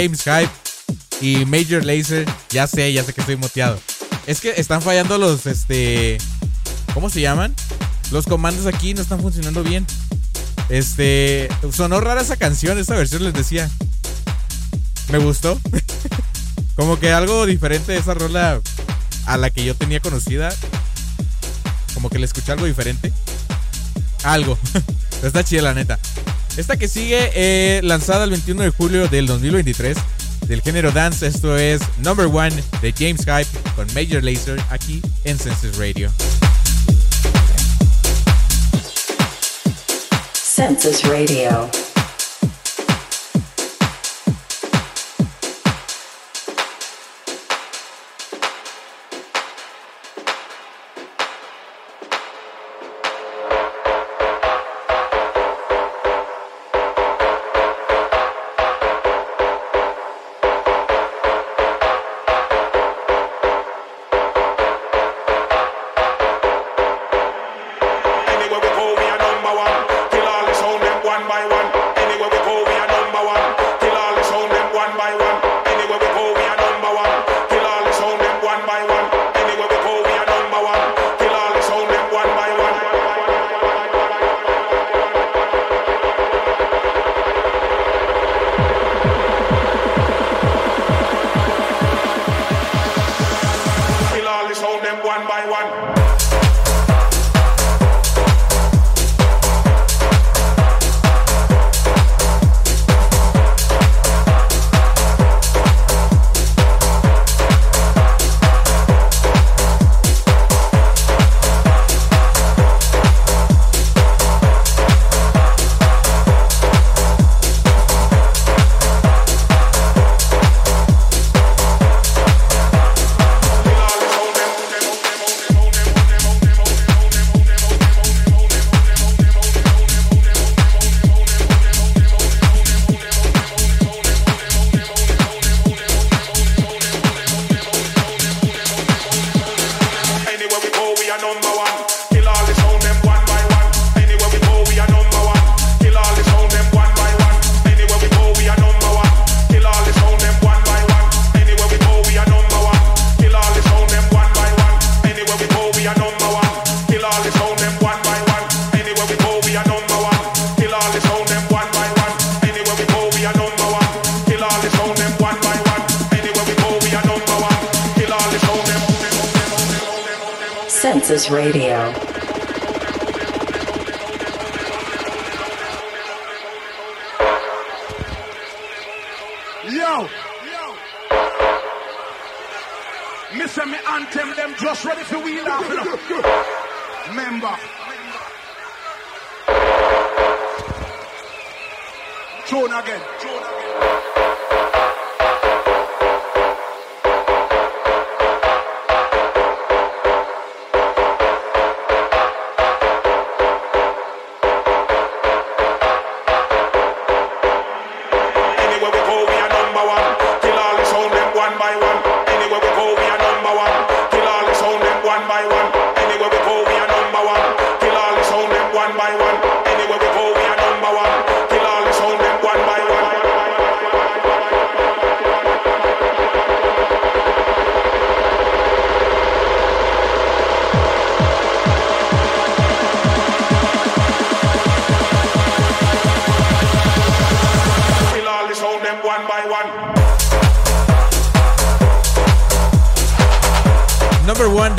James Hype y Major Lazer. Ya sé, ya sé que estoy moteado. Es que están fallando los, este, ¿cómo se llaman? Los comandos aquí no están funcionando bien. Este, sonó rara esa canción, esa versión les decía. Me gustó. Como que algo diferente de esa rola a la que yo tenía conocida. Como que le escuché algo diferente. Algo. Está chida la neta. Esta que sigue, eh, lanzada el 21 de julio del 2023, del género dance, esto es Number One de James Hype con Major Lazer aquí en Senses Radio. Census Radio.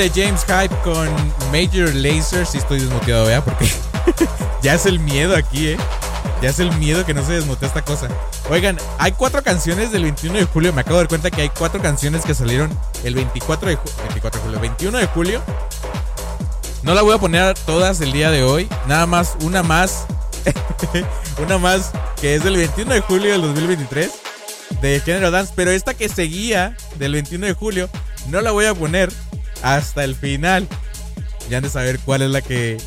James Hype con Major Lazer. Si estoy desmuteado, vea, porque ya es el miedo aquí, eh. Ya es el miedo que no se desmutee esta cosa. Oigan, hay cuatro canciones del 21 de julio. Me acabo de dar cuenta que hay cuatro canciones que salieron el 24 de, ju- 24 de julio, 21 de julio. No la voy a poner todas el día de hoy. Nada más, una más. una más que es del 21 de julio del 2023. De género dance. Pero esta que seguía del 21 de julio. No la voy a poner hasta el final. Ya han de saber cuál es la que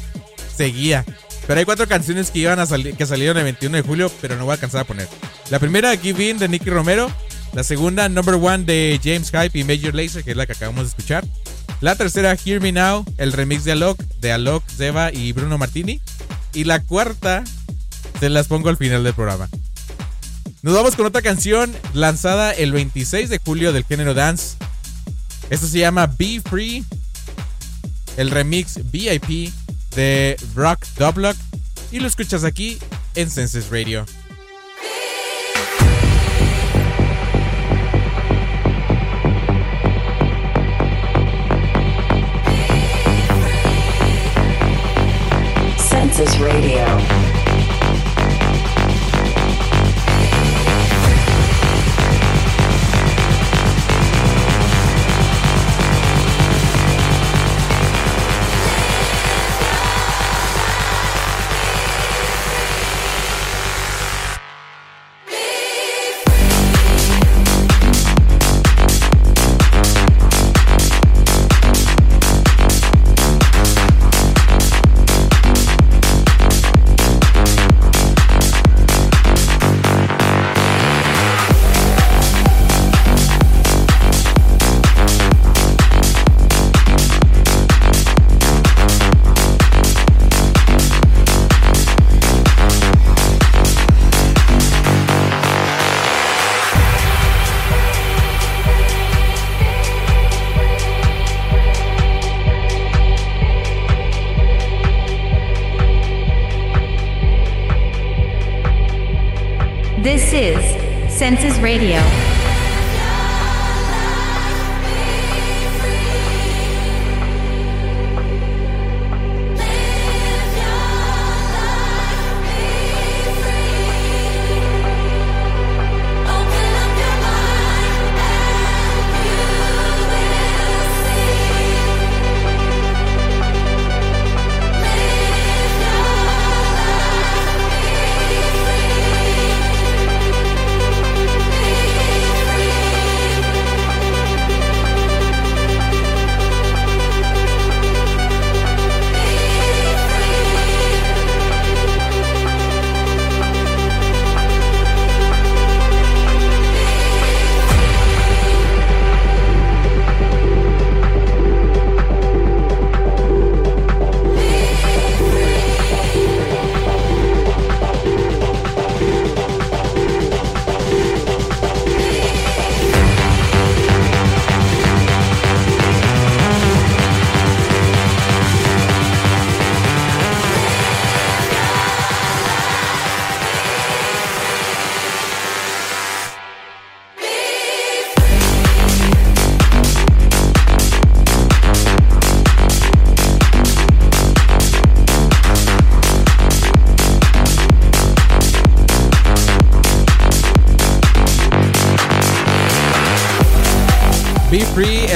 seguía. Pero hay cuatro canciones que iban a salir, que salieron el 21 de julio, pero no voy a alcanzar a poner. La primera, Give In de Nicky Romero. La segunda, Number One de James Hype y Major Lazer, que es la que acabamos de escuchar. La tercera, Hear Me Now, el remix de Alok, de Alok, Zeva y Bruno Martini. Y la cuarta se las pongo al final del programa. Nos vamos con otra canción lanzada el 26 de julio del género dance. Esto se llama Be Free. El remix VIP de Rock Dublock. Y lo escuchas aquí en Senses Radio. Census Radio.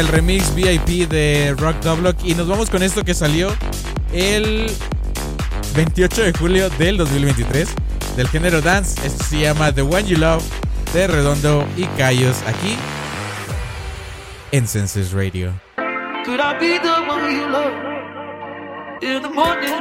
Remix VIP de Rock Dublock. Y nos vamos con esto que salió el 28 de julio del 2023 del género dance. Esto se llama The One You Love de Redondo y Cayos aquí en Senses Radio. Could I be the one you love? In the morning,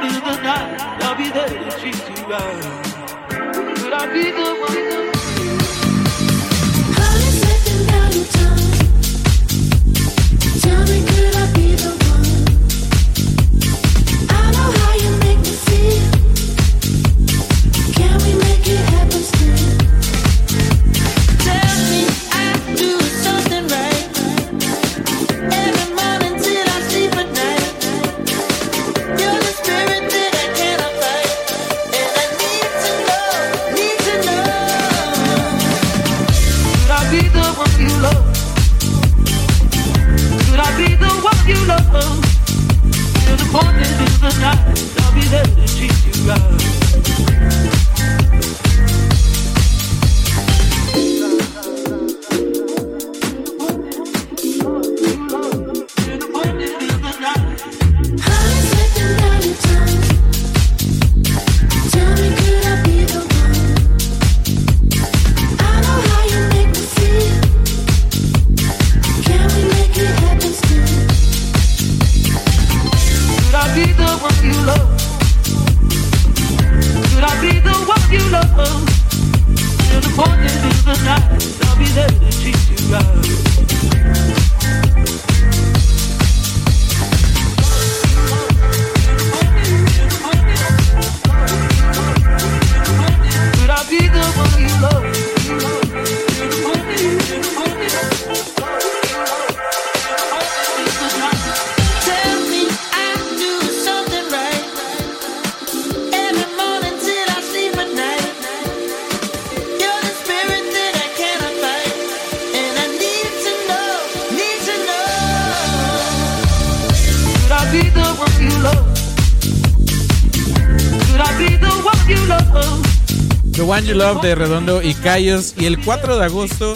De Redondo y Cayos. Y el 4 de agosto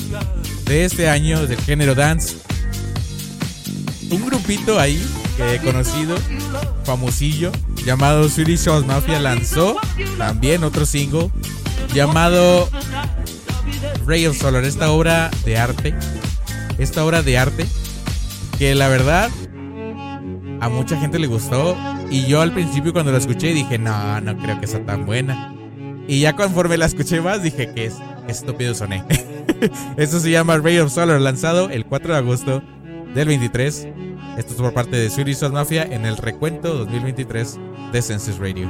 de este año del género dance, un grupito ahí que he conocido, famosillo, llamado House Mafia lanzó también otro single llamado Ray of Solar, esta obra de arte, esta obra de arte que la verdad a mucha gente le gustó y yo al principio cuando la escuché dije, no, no creo que sea tan buena. Y ya conforme la escuché más dije que es estúpido soné. Esto se llama Ray of Solar, lanzado el 4 de agosto del 23. Esto es por parte de House Mafia en el recuento 2023 de Census Radio.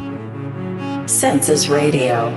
Census Radio.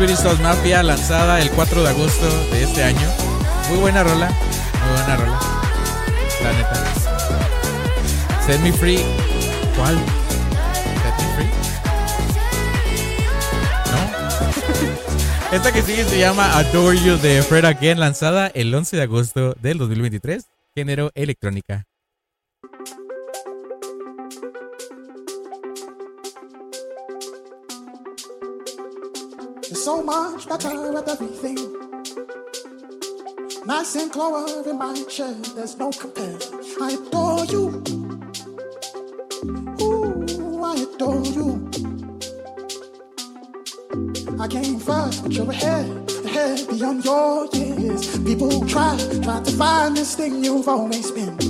Swedish House Mafia lanzada el 4 de agosto de este año. Muy buena rola, muy buena rola. La neta. Set Me Free. ¿Cuál? Set Me Free. ¿No? Esta que sigue se llama Adore You de Fred Again, lanzada el 11 de agosto del 2023. Género electrónica. And clover in my chair, there's no compare. I adore you. Ooh, I adore you. I came first, but you're ahead, ahead beyond your years. People try, try to find this thing you've always been.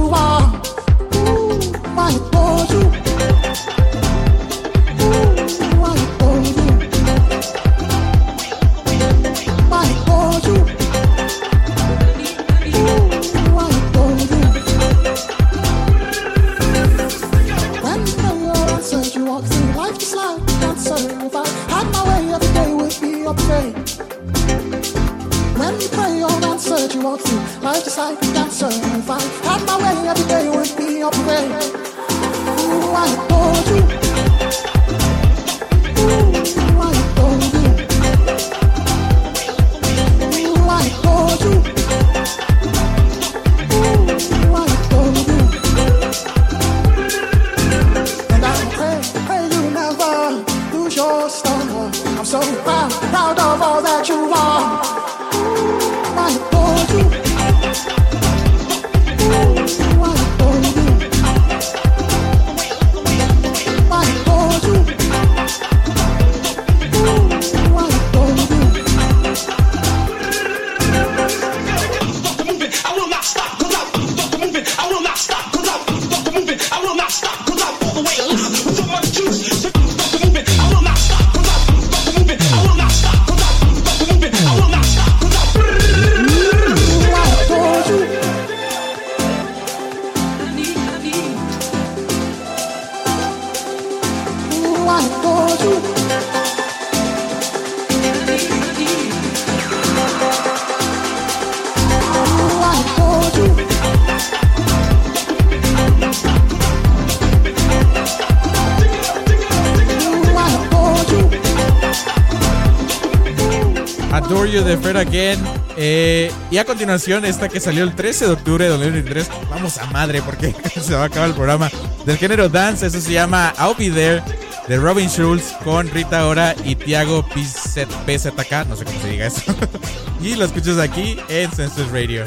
a continuación, esta que salió el 13 de octubre de 2023. Vamos a madre, porque se va a acabar el programa del género dance. Eso se llama I'll Be There de Robin Schulz con Rita Ora y Tiago PZK. No sé cómo se diga eso. y lo escuchas aquí en Census Radio.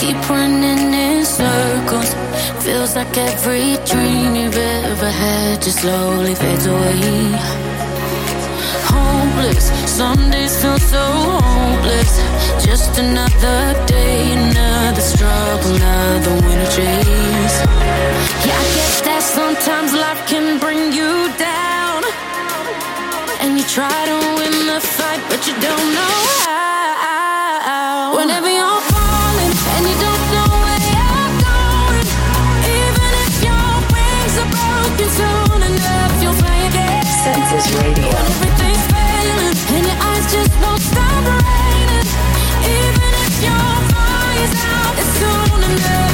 keep running in circles. Feels like every dream you've ever had just slowly fades away. Homeless, some days feel so hopeless. Just another day, another struggle, another winter chase. Yeah, I guess that sometimes life can bring you down. And you try to win the fight, but you don't know how. Whenever you're Kansas Radio. Everything's failing, and your eyes just won't stop raining. Even if your out, it's.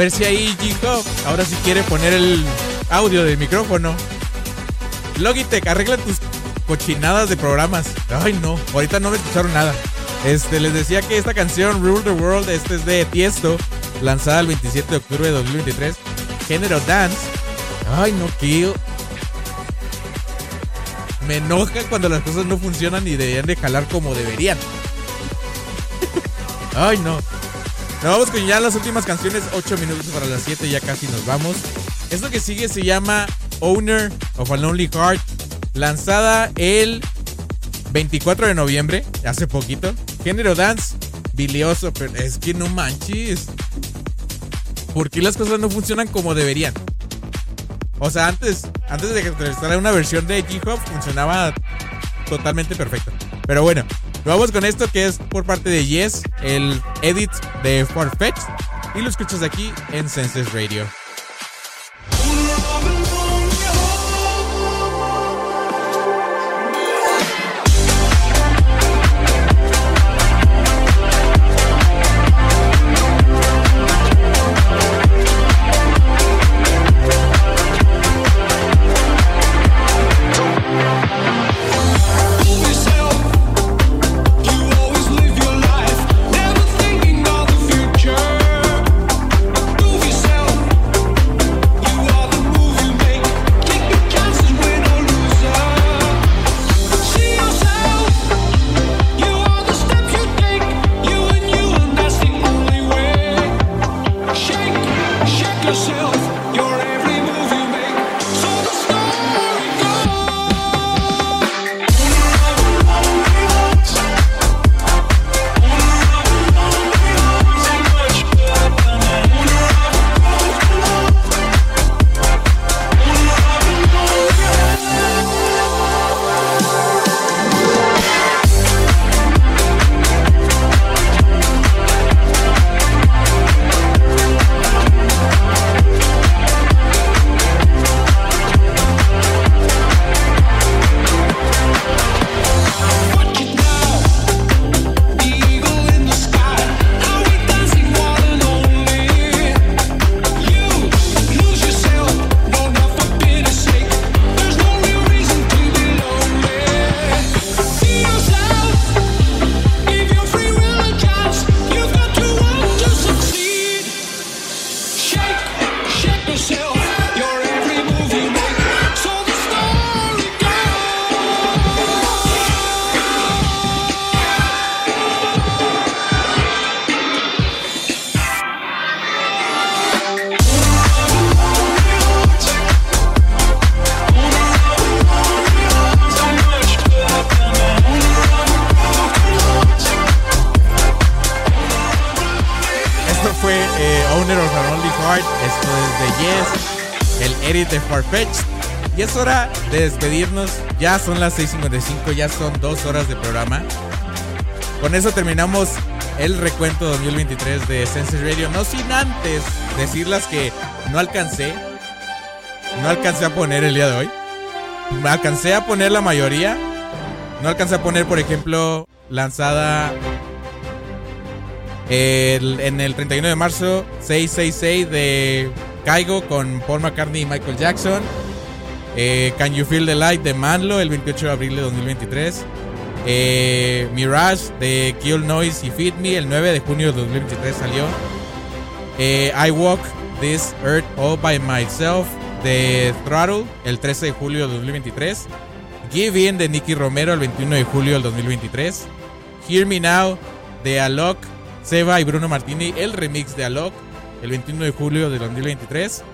Ver si ahí G-Hub ahora sí quiere poner el audio del micrófono. Logitech, arregla tus cochinadas de programas. Ay, no, ahorita no me escucharon nada. Este, les decía que esta canción, Rule the World, este es de Tiesto, lanzada el 27 de octubre de 2023. Género dance. Ay, no, tío. Me enoja cuando las cosas no funcionan y deberían de jalar como deberían. Ay, no. Nos vamos con ya las últimas canciones, 8 minutos para las 7, ya casi nos vamos. Esto que sigue se llama Owner of a Lonely Heart, lanzada el 24 de noviembre, hace poquito. Género dance, bilioso, pero es que no manches. ¿Por qué las cosas no funcionan como deberían? O sea, antes, antes de que entrevistara una versión de K-Hop funcionaba totalmente perfecto. Pero bueno, vamos con esto que es por parte de Yes, el edit de Farfetch. Y lo escuchas aquí en Senses Radio. Ya son las 6:55, ya son dos horas de programa. Con eso terminamos el recuento 2023 de Senses Radio. No sin antes decirles que no alcancé. No alcancé a poner el día de hoy. Alcancé a poner la mayoría. No alcancé a poner, por ejemplo, lanzada el- en el 31 de marzo 666 de Caigo con Paul McCartney y Michael Jackson. Eh, Can You Feel the Light de Manlo el 28 de abril de 2023. Eh, Mirage de Kill Noise y Feed Me el 9 de junio de 2023 salió. Eh, I Walk This Earth All By Myself de Throttle el 13 de julio de 2023. Give In de Nicky Romero el 21 de julio del 2023. Hear Me Now de Alok, Seba y Bruno Martini, el remix de Alok el 21 de julio del 2023.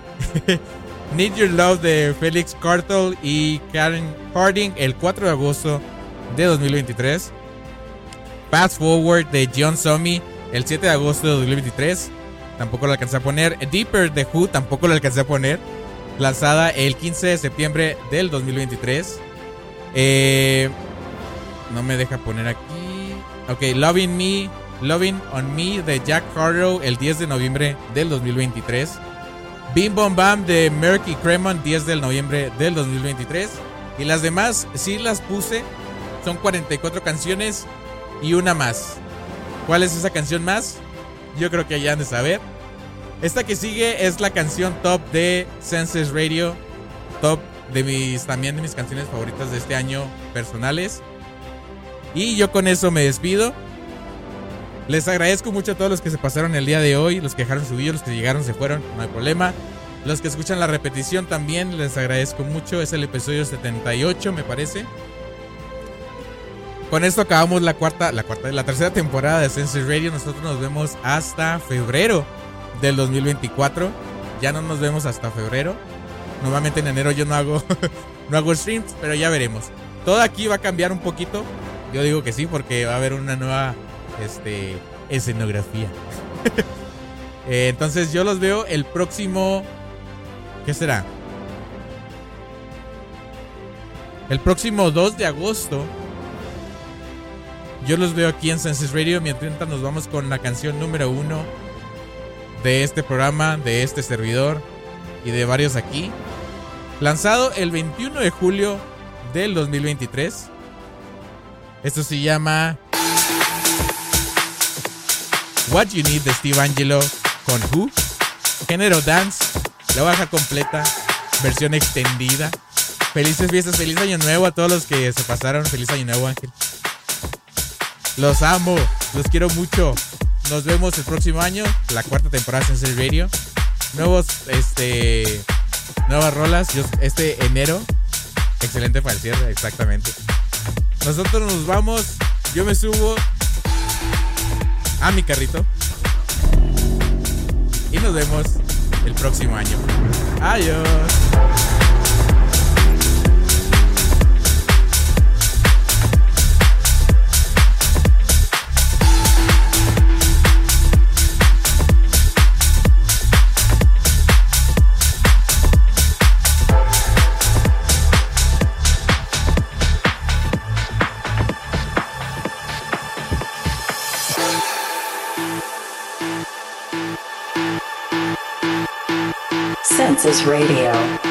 Need Your Love de Felix Cartel y Karen Harding el 4 de agosto de 2023. Fast Forward de John Somi el 7 de agosto de 2023. Tampoco lo alcancé a poner. Deeper de Who tampoco lo alcancé a poner. Lanzada el 15 de septiembre del 2023. Eh, no me deja poner aquí. Ok, Loving Me, Loving on Me de Jack Harlow el 10 de noviembre del 2023. Bim Bom Bam de Merck y Cremon 10 de noviembre del 2023. Y las demás sí las puse. Son 44 canciones y una más. ¿Cuál es esa canción más? Yo creo que ya han de saber. Esta que sigue es la canción top de Senses Radio. Top de mis también de mis canciones favoritas de este año personales. Y yo con eso me despido. Les agradezco mucho a todos los que se pasaron el día de hoy, los que dejaron su video, los que llegaron, se fueron, no hay problema. Los que escuchan la repetición también les agradezco mucho. Es el episodio 78, me parece. Con esto acabamos la cuarta, la cuarta, la tercera temporada de Senses Radio. Nosotros nos vemos hasta febrero del 2024. Ya no nos vemos hasta febrero. Normalmente en enero yo no hago, no hago streams, pero ya veremos. Todo aquí va a cambiar un poquito. Yo digo que sí, porque va a haber una nueva este, escenografía. Eh, entonces yo los veo el próximo. ¿Qué será? El próximo 2 de agosto. Yo los veo aquí en Senses Radio. Mientras nos vamos con la canción número uno de este programa, de este servidor y de varios aquí. Lanzado el 21 de julio del 2023. Esto se llama What You Need de Steve Angelo con Who. Género dance. La baja completa. Versión extendida. Felices fiestas, feliz año nuevo a todos los que se pasaron. Feliz año nuevo, Ángel. Los amo, los quiero mucho. Nos vemos el próximo año, la cuarta temporada de Sensei Radio. Nuevos, este, nuevas rolas. Yo- este enero, excelente para el cierre, exactamente. Nosotros nos vamos. Yo me subo a mi carrito. Y nos vemos el próximo año. Adiós. Census Radio.